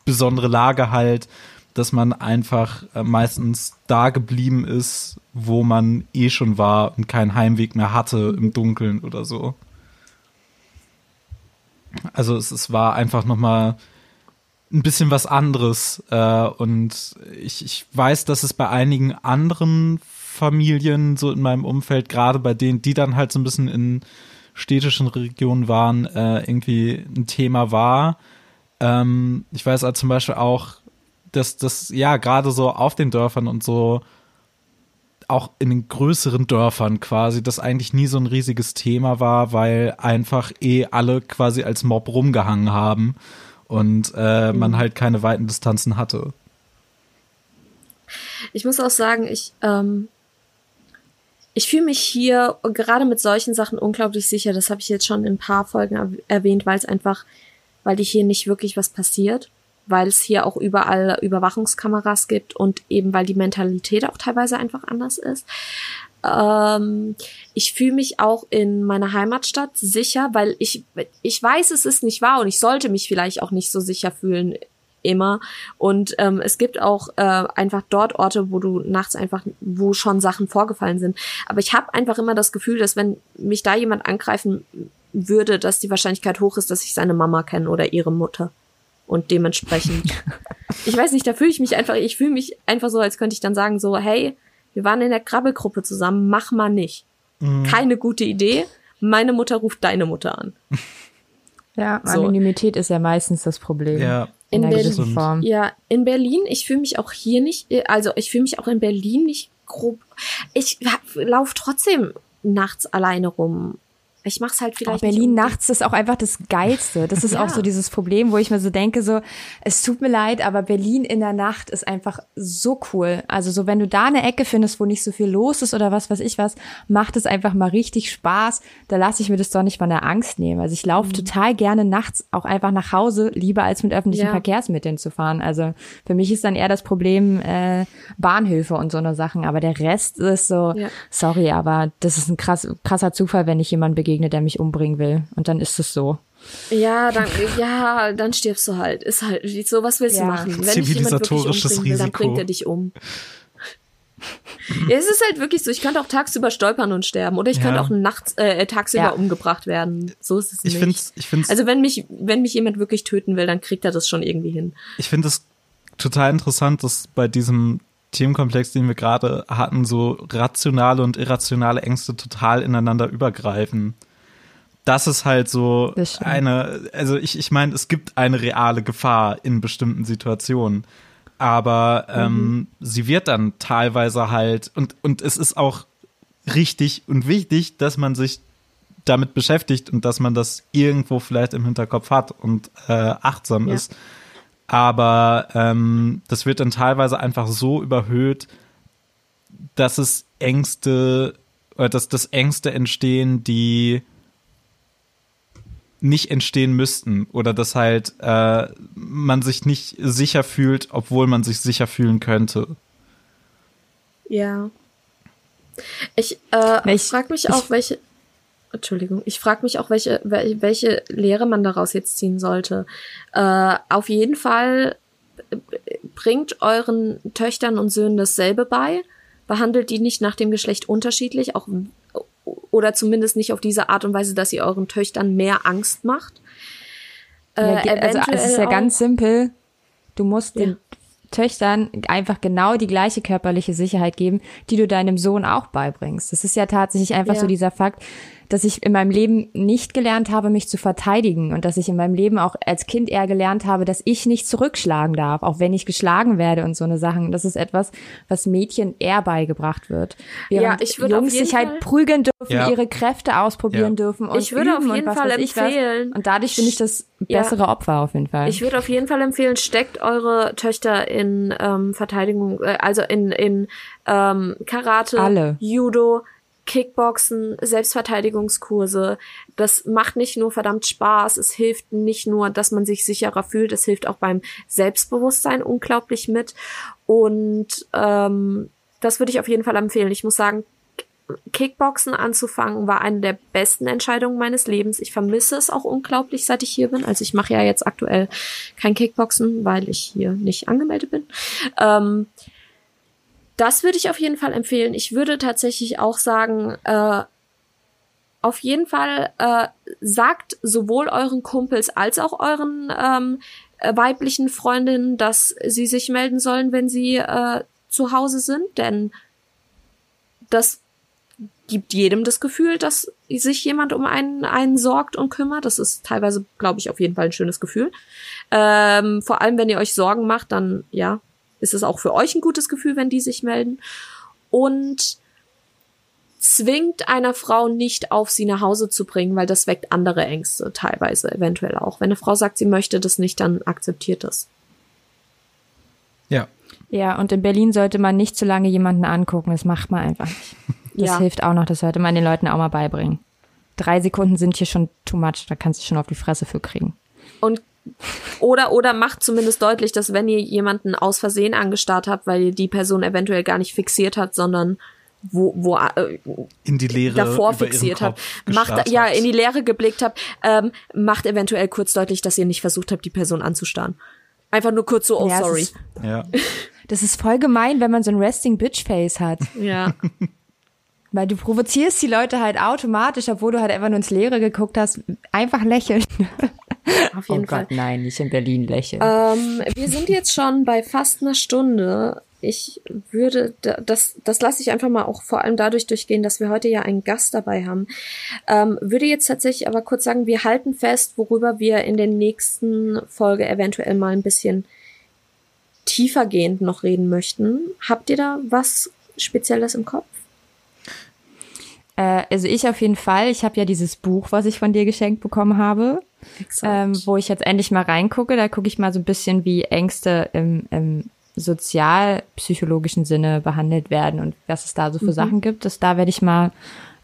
besondere Lage halt, dass man einfach äh, meistens da geblieben ist, wo man eh schon war und keinen Heimweg mehr hatte im Dunkeln oder so. Also es, es war einfach noch mal ein bisschen was anderes äh, und ich, ich weiß, dass es bei einigen anderen Familien so in meinem Umfeld, gerade bei denen, die dann halt so ein bisschen in städtischen Regionen waren, äh, irgendwie ein Thema war. Ähm, ich weiß also zum Beispiel auch, dass das, ja, gerade so auf den Dörfern und so, auch in den größeren Dörfern quasi das eigentlich nie so ein riesiges Thema war, weil einfach eh alle quasi als Mob rumgehangen haben und äh, mhm. man halt keine weiten Distanzen hatte. Ich muss auch sagen, ich ähm, ich fühle mich hier gerade mit solchen Sachen unglaublich sicher. Das habe ich jetzt schon in ein paar Folgen erwähnt, weil es einfach, weil hier nicht wirklich was passiert, weil es hier auch überall Überwachungskameras gibt und eben weil die Mentalität auch teilweise einfach anders ist. Ähm, ich fühle mich auch in meiner Heimatstadt sicher, weil ich ich weiß, es ist nicht wahr und ich sollte mich vielleicht auch nicht so sicher fühlen immer. Und ähm, es gibt auch äh, einfach dort Orte, wo du nachts einfach, wo schon Sachen vorgefallen sind. Aber ich habe einfach immer das Gefühl, dass wenn mich da jemand angreifen würde, dass die Wahrscheinlichkeit hoch ist, dass ich seine Mama kenne oder ihre Mutter. Und dementsprechend, ich weiß nicht, da fühle ich mich einfach, ich fühle mich einfach so, als könnte ich dann sagen, so, hey, wir waren in der Krabbelgruppe zusammen, mach mal nicht. Mhm. Keine gute Idee. Meine Mutter ruft deine Mutter an. Ja, Anonymität so. ist ja meistens das Problem. Ja, in Berlin. Form. Ja, in Berlin, ich fühle mich auch hier nicht, also ich fühle mich auch in Berlin nicht grob. Ich laufe trotzdem nachts alleine rum. Ich mach's halt vielleicht. Oh, Berlin nachts ist auch einfach das Geilste. Das ist ja. auch so dieses Problem, wo ich mir so denke, so, es tut mir leid, aber Berlin in der Nacht ist einfach so cool. Also so, wenn du da eine Ecke findest, wo nicht so viel los ist oder was weiß ich was, macht es einfach mal richtig Spaß. Da lasse ich mir das doch nicht mal eine Angst nehmen. Also ich laufe mhm. total gerne nachts auch einfach nach Hause, lieber als mit öffentlichen ja. Verkehrsmitteln zu fahren. Also für mich ist dann eher das Problem äh, Bahnhilfe und so eine Sachen. Aber der Rest ist so, ja. sorry, aber das ist ein krass, krasser Zufall, wenn ich jemanden begegne begegne, der mich umbringen will. Und dann ist es so. Ja, dann, ja, dann stirbst du halt. Ist halt so, was willst ja. du machen? Wenn dich jemand wirklich umbringen will, dann bringt er dich um. ja, es ist halt wirklich so, ich könnte auch tagsüber stolpern und sterben. Oder ich ja. könnte auch nachts, äh, tagsüber ja. umgebracht werden. So ist es ich nicht. Find's, ich find's, also wenn mich, wenn mich jemand wirklich töten will, dann kriegt er das schon irgendwie hin. Ich finde es total interessant, dass bei diesem Themenkomplex, den wir gerade hatten, so rationale und irrationale Ängste total ineinander übergreifen. Das ist halt so eine, also ich, ich meine, es gibt eine reale Gefahr in bestimmten Situationen. Aber ähm, mhm. sie wird dann teilweise halt, und, und es ist auch richtig und wichtig, dass man sich damit beschäftigt und dass man das irgendwo vielleicht im Hinterkopf hat und äh, achtsam ja. ist. Aber ähm, das wird dann teilweise einfach so überhöht, dass es Ängste, oder dass das Ängste entstehen, die nicht entstehen müssten oder dass halt äh, man sich nicht sicher fühlt, obwohl man sich sicher fühlen könnte. Ja. Ich, äh, ich frage mich auch, welche Entschuldigung, ich frage mich auch, welche, welche Lehre man daraus jetzt ziehen sollte. Äh, auf jeden Fall äh, bringt euren Töchtern und Söhnen dasselbe bei. Behandelt die nicht nach dem Geschlecht unterschiedlich, auch oder zumindest nicht auf diese Art und Weise, dass ihr euren Töchtern mehr Angst macht. Äh, ja, also es ist ja ganz simpel. Du musst ja. den Töchtern einfach genau die gleiche körperliche Sicherheit geben, die du deinem Sohn auch beibringst. Das ist ja tatsächlich einfach ja. so dieser Fakt, dass ich in meinem Leben nicht gelernt habe, mich zu verteidigen und dass ich in meinem Leben auch als Kind eher gelernt habe, dass ich nicht zurückschlagen darf, auch wenn ich geschlagen werde und so eine Sachen. Das ist etwas, was Mädchen eher beigebracht wird. Während ja, ich würde Jungs sich halt prügeln dürfen, ja. ihre Kräfte ausprobieren ja. dürfen und ich würde auf jeden Fall empfehlen. Und dadurch bin ich das bessere Opfer auf jeden Fall. Ich würde auf jeden Fall empfehlen, steckt eure Töchter in ähm, Verteidigung, äh, also in, in ähm, Karate, Alle. Judo, Kickboxen, Selbstverteidigungskurse. Das macht nicht nur verdammt Spaß, es hilft nicht nur, dass man sich sicherer fühlt, es hilft auch beim Selbstbewusstsein unglaublich mit. Und ähm, das würde ich auf jeden Fall empfehlen. Ich muss sagen, Kickboxen anzufangen war eine der besten Entscheidungen meines Lebens. Ich vermisse es auch unglaublich, seit ich hier bin. Also ich mache ja jetzt aktuell kein Kickboxen, weil ich hier nicht angemeldet bin. Ähm, das würde ich auf jeden Fall empfehlen. Ich würde tatsächlich auch sagen, äh, auf jeden Fall äh, sagt sowohl euren Kumpels als auch euren ähm, äh, weiblichen Freundinnen, dass sie sich melden sollen, wenn sie äh, zu Hause sind, denn das gibt jedem das Gefühl, dass sich jemand um einen, einen sorgt und kümmert. Das ist teilweise, glaube ich, auf jeden Fall ein schönes Gefühl. Ähm, vor allem, wenn ihr euch Sorgen macht, dann ja, ist es auch für euch ein gutes Gefühl, wenn die sich melden. und zwingt einer Frau nicht auf, sie nach Hause zu bringen, weil das weckt andere Ängste teilweise eventuell auch. Wenn eine Frau sagt, sie möchte das nicht, dann akzeptiert das. Ja. Ja, und in Berlin sollte man nicht zu lange jemanden angucken. Das macht man einfach nicht. Das Ja. hilft auch noch. Das sollte man den Leuten auch mal beibringen. Drei Sekunden sind hier schon too much. Da kannst du schon auf die Fresse für kriegen. Und oder oder macht zumindest deutlich, dass wenn ihr jemanden aus Versehen angestarrt habt, weil ihr die Person eventuell gar nicht fixiert hat, sondern wo, wo äh, In die Leere davor fixiert habt, macht ja habt. in die Leere geblickt habt, ähm, macht eventuell kurz deutlich, dass ihr nicht versucht habt, die Person anzustarren. Einfach nur kurz so, oh Ja, sorry. ist- Ja. Das ist voll gemein, wenn man so ein Resting Bitch Face hat. Ja. Weil du provozierst die Leute halt automatisch, obwohl du halt einfach nur ins Leere geguckt hast. Einfach lächeln. Auf jeden oh Fall. Gott, nein, nicht in Berlin lächeln. Ähm, wir sind jetzt schon bei fast einer Stunde. Ich würde, da- das, das lasse ich einfach mal auch vor allem dadurch durchgehen, dass wir heute ja einen Gast dabei haben. Ähm, würde jetzt tatsächlich aber kurz sagen, wir halten fest, worüber wir in der nächsten Folge eventuell mal ein bisschen tiefergehend noch reden möchten. Habt ihr da was Spezielles im Kopf? Äh, also ich auf jeden Fall. Ich habe ja dieses Buch, was ich von dir geschenkt bekommen habe, ähm, wo ich jetzt endlich mal reingucke. Da gucke ich mal so ein bisschen, wie Ängste im, im sozialpsychologischen Sinne behandelt werden und was es da so für Sachen gibt. Das, da werde ich mal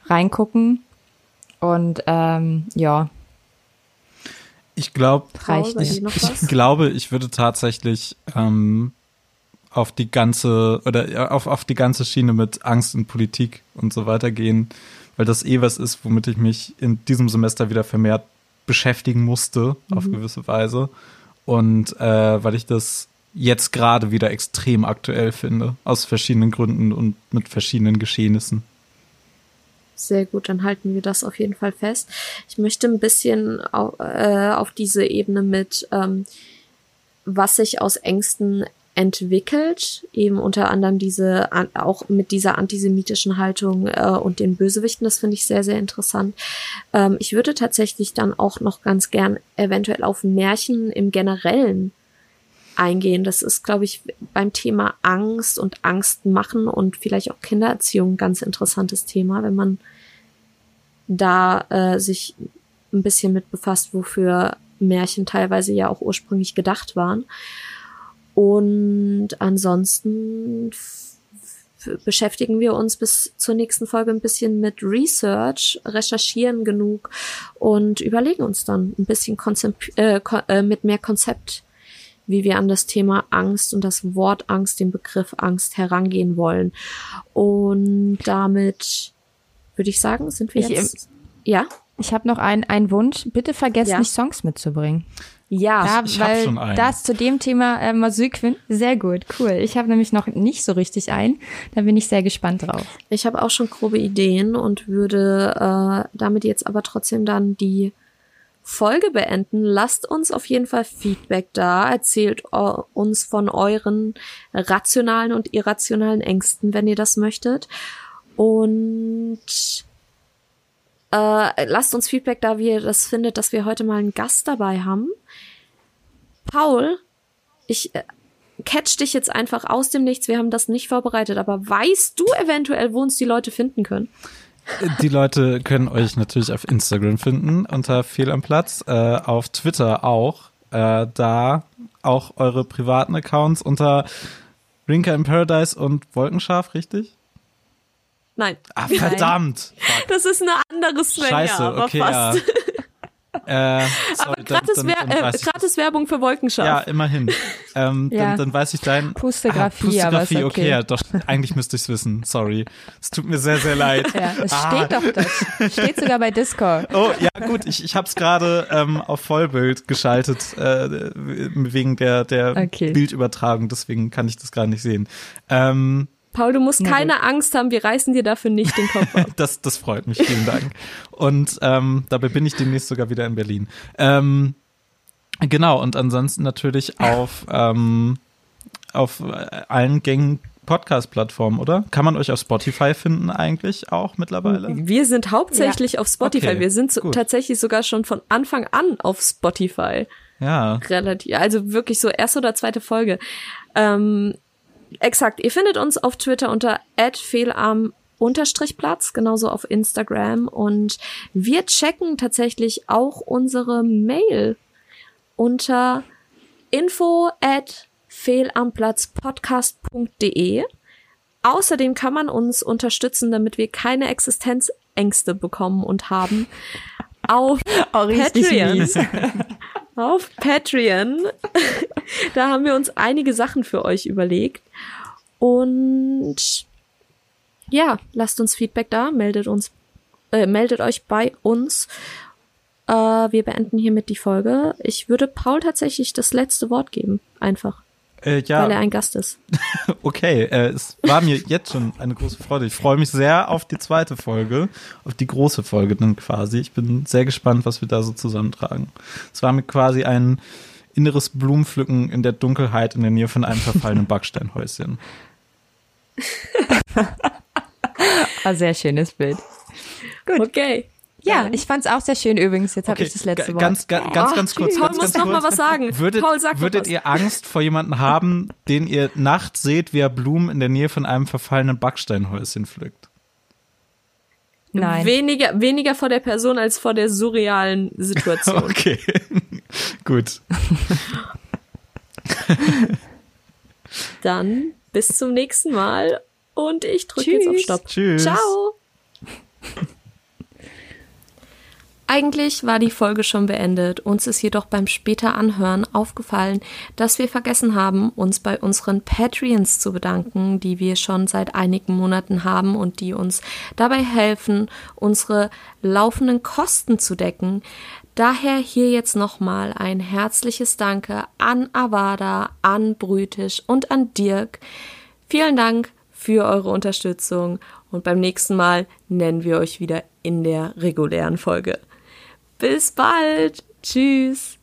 reingucken. Und ähm, ja, Ich glaube, reicht ich was? glaube, ich würde tatsächlich ähm, auf die ganze oder auf, auf die ganze Schiene mit Angst und Politik und so weiter gehen, weil das eh was ist, womit ich mich in diesem Semester wieder vermehrt beschäftigen musste, auf gewisse Weise. Und äh, weil ich das jetzt gerade wieder extrem aktuell finde, aus verschiedenen Gründen und mit verschiedenen Geschehnissen. Sehr gut, dann halten wir das auf jeden Fall fest. Ich möchte ein bisschen au äh, auf diese Ebene mit, ähm, was sich aus Ängsten entwickelt, eben unter anderem diese, auch mit dieser antisemitischen Haltung äh, und den Bösewichten, das finde ich sehr, sehr interessant. Ähm, ich würde tatsächlich dann auch noch ganz gern eventuell auf Märchen im Generellen eingehen. Das ist, glaube ich, beim Thema Angst und Angst machen und vielleicht auch Kindererziehung ein ganz interessantes Thema, wenn man da äh, sich ein bisschen mit befasst, wofür Märchen teilweise ja auch ursprünglich gedacht waren. Und ansonsten beschäftigen wir uns bis zur nächsten Folge ein bisschen mit Research, recherchieren genug und überlegen uns dann ein bisschen Konzept, äh, äh, mit mehr Konzept, wie wir an das Thema Angst und das Wort Angst, den Begriff Angst herangehen wollen. Und damit würde ich sagen, sind wir Ich, jetzt. ja? Ich habe noch einen, einen Wunsch. Bitte vergesst Ja. nicht, Songs mitzubringen. Ja. Ich hab weil schon einen. das zu dem Thema äh, Musikquin, sehr gut, cool. Ich habe nämlich noch nicht so richtig einen. Da bin ich sehr gespannt drauf. Ich habe auch schon grobe Ideen und würde äh, damit jetzt aber trotzdem dann die Folge beenden. Lasst uns auf jeden Fall Feedback da. Erzählt äh, uns von euren rationalen und irrationalen Ängsten, wenn ihr das möchtet. Und äh, lasst uns Feedback da, wie ihr das findet, dass wir heute mal einen Gast dabei haben. Paul, ich äh, catch dich jetzt einfach aus dem Nichts. Wir haben das nicht vorbereitet, aber weißt du eventuell, wo uns die Leute finden können? Die Leute können euch natürlich auf Instagram finden unter Fehl am Platz, äh, auf Twitter auch. Äh, da auch eure privaten Accounts unter Rinker in Paradise und Wolkenschaf, richtig? Nein, Ah, verdammt! das ist eine andere Svenja, Scheiße, aber okay, fast. ja. Äh, sorry, Aber gratis, äh, gratis Werbung für Wolkenschaf. Ja, immerhin. Ähm, Ja. dann, weiß ich dein. Pustegraphie, ah, Pustegraphie, okay. okay, ja, doch. Eigentlich müsste ich es wissen. Sorry. Es tut mir sehr, sehr leid. Ja, es Ah. steht doch das. Steht sogar bei Discord. Oh, ja, gut, ich, ich habe es gerade ähm, auf Vollbild geschaltet, äh, wegen der, der Okay. Bildübertragung, deswegen kann ich das gerade nicht sehen. Ähm, Paul, du musst keine Angst haben, wir reißen dir dafür nicht den Kopf ab. das, das freut mich, vielen Dank. Und ähm, dabei bin ich demnächst sogar wieder in Berlin. Ähm, genau, und ansonsten natürlich auf, ähm, auf äh, allen gängigen Podcast-Plattformen, oder? Kann man euch auf Spotify finden eigentlich auch mittlerweile? Wir sind hauptsächlich auf Spotify. Okay, wir sind so, tatsächlich sogar schon von Anfang an auf Spotify. Ja. Relativ, also wirklich so erste oder zweite Folge. Ähm, exakt. Ihr findet uns auf Twitter unter @fehlarm Unterstrichplatz, genauso auf Instagram und wir checken tatsächlich auch unsere Mail unter info at fehlamplatzpodcast.de. Außerdem kann man uns unterstützen, damit wir keine Existenzängste bekommen und haben auf Oh, Patreon. Auf Patreon. da haben wir uns einige Sachen für euch überlegt. Und ja, lasst uns Feedback da, meldet uns, äh, meldet euch bei uns. Äh, wir beenden hiermit die Folge. Ich würde Paul tatsächlich das letzte Wort geben. Einfach. Äh, Weil er ja, ein Gast ist. okay. Äh, es war mir jetzt schon eine große Freude. Ich freue mich sehr auf die zweite Folge, auf die große Folge dann quasi. Ich bin sehr gespannt, was wir da so zusammentragen. Es war mir quasi ein inneres Blumenpflücken in der Dunkelheit in der Nähe von einem verfallenen Backsteinhäuschen. Ah, sehr schönes Bild. Gut. Okay. Ja, ich fand's auch sehr schön übrigens. Jetzt habe ich das letzte Wort. Ganz, ga- ganz, ganz kurz. Paul ganz, muss ganz noch kurz. mal was sagen. Würdet, Paul, sag noch würdet was. ihr Angst vor jemanden haben, den ihr nachts seht, wie er Blumen in der Nähe von einem verfallenen Backsteinhäuschen pflückt? Nein. Weniger, weniger vor der Person als vor der surrealen Situation. Okay, gut. Dann bis zum nächsten Mal und ich drücke jetzt auf. Stopp. Tschüss. Ciao. Eigentlich war die Folge schon beendet. Uns ist jedoch beim später Anhören aufgefallen, dass wir vergessen haben, uns bei unseren Patreons zu bedanken, die wir schon seit einigen Monaten haben und die uns dabei helfen, unsere laufenden Kosten zu decken. Daher hier jetzt nochmal ein herzliches Danke an Avada, an Brütisch und an Dirk. Vielen Dank für eure Unterstützung und beim nächsten Mal nennen wir euch wieder in der regulären Folge. Bis bald. Tschüss.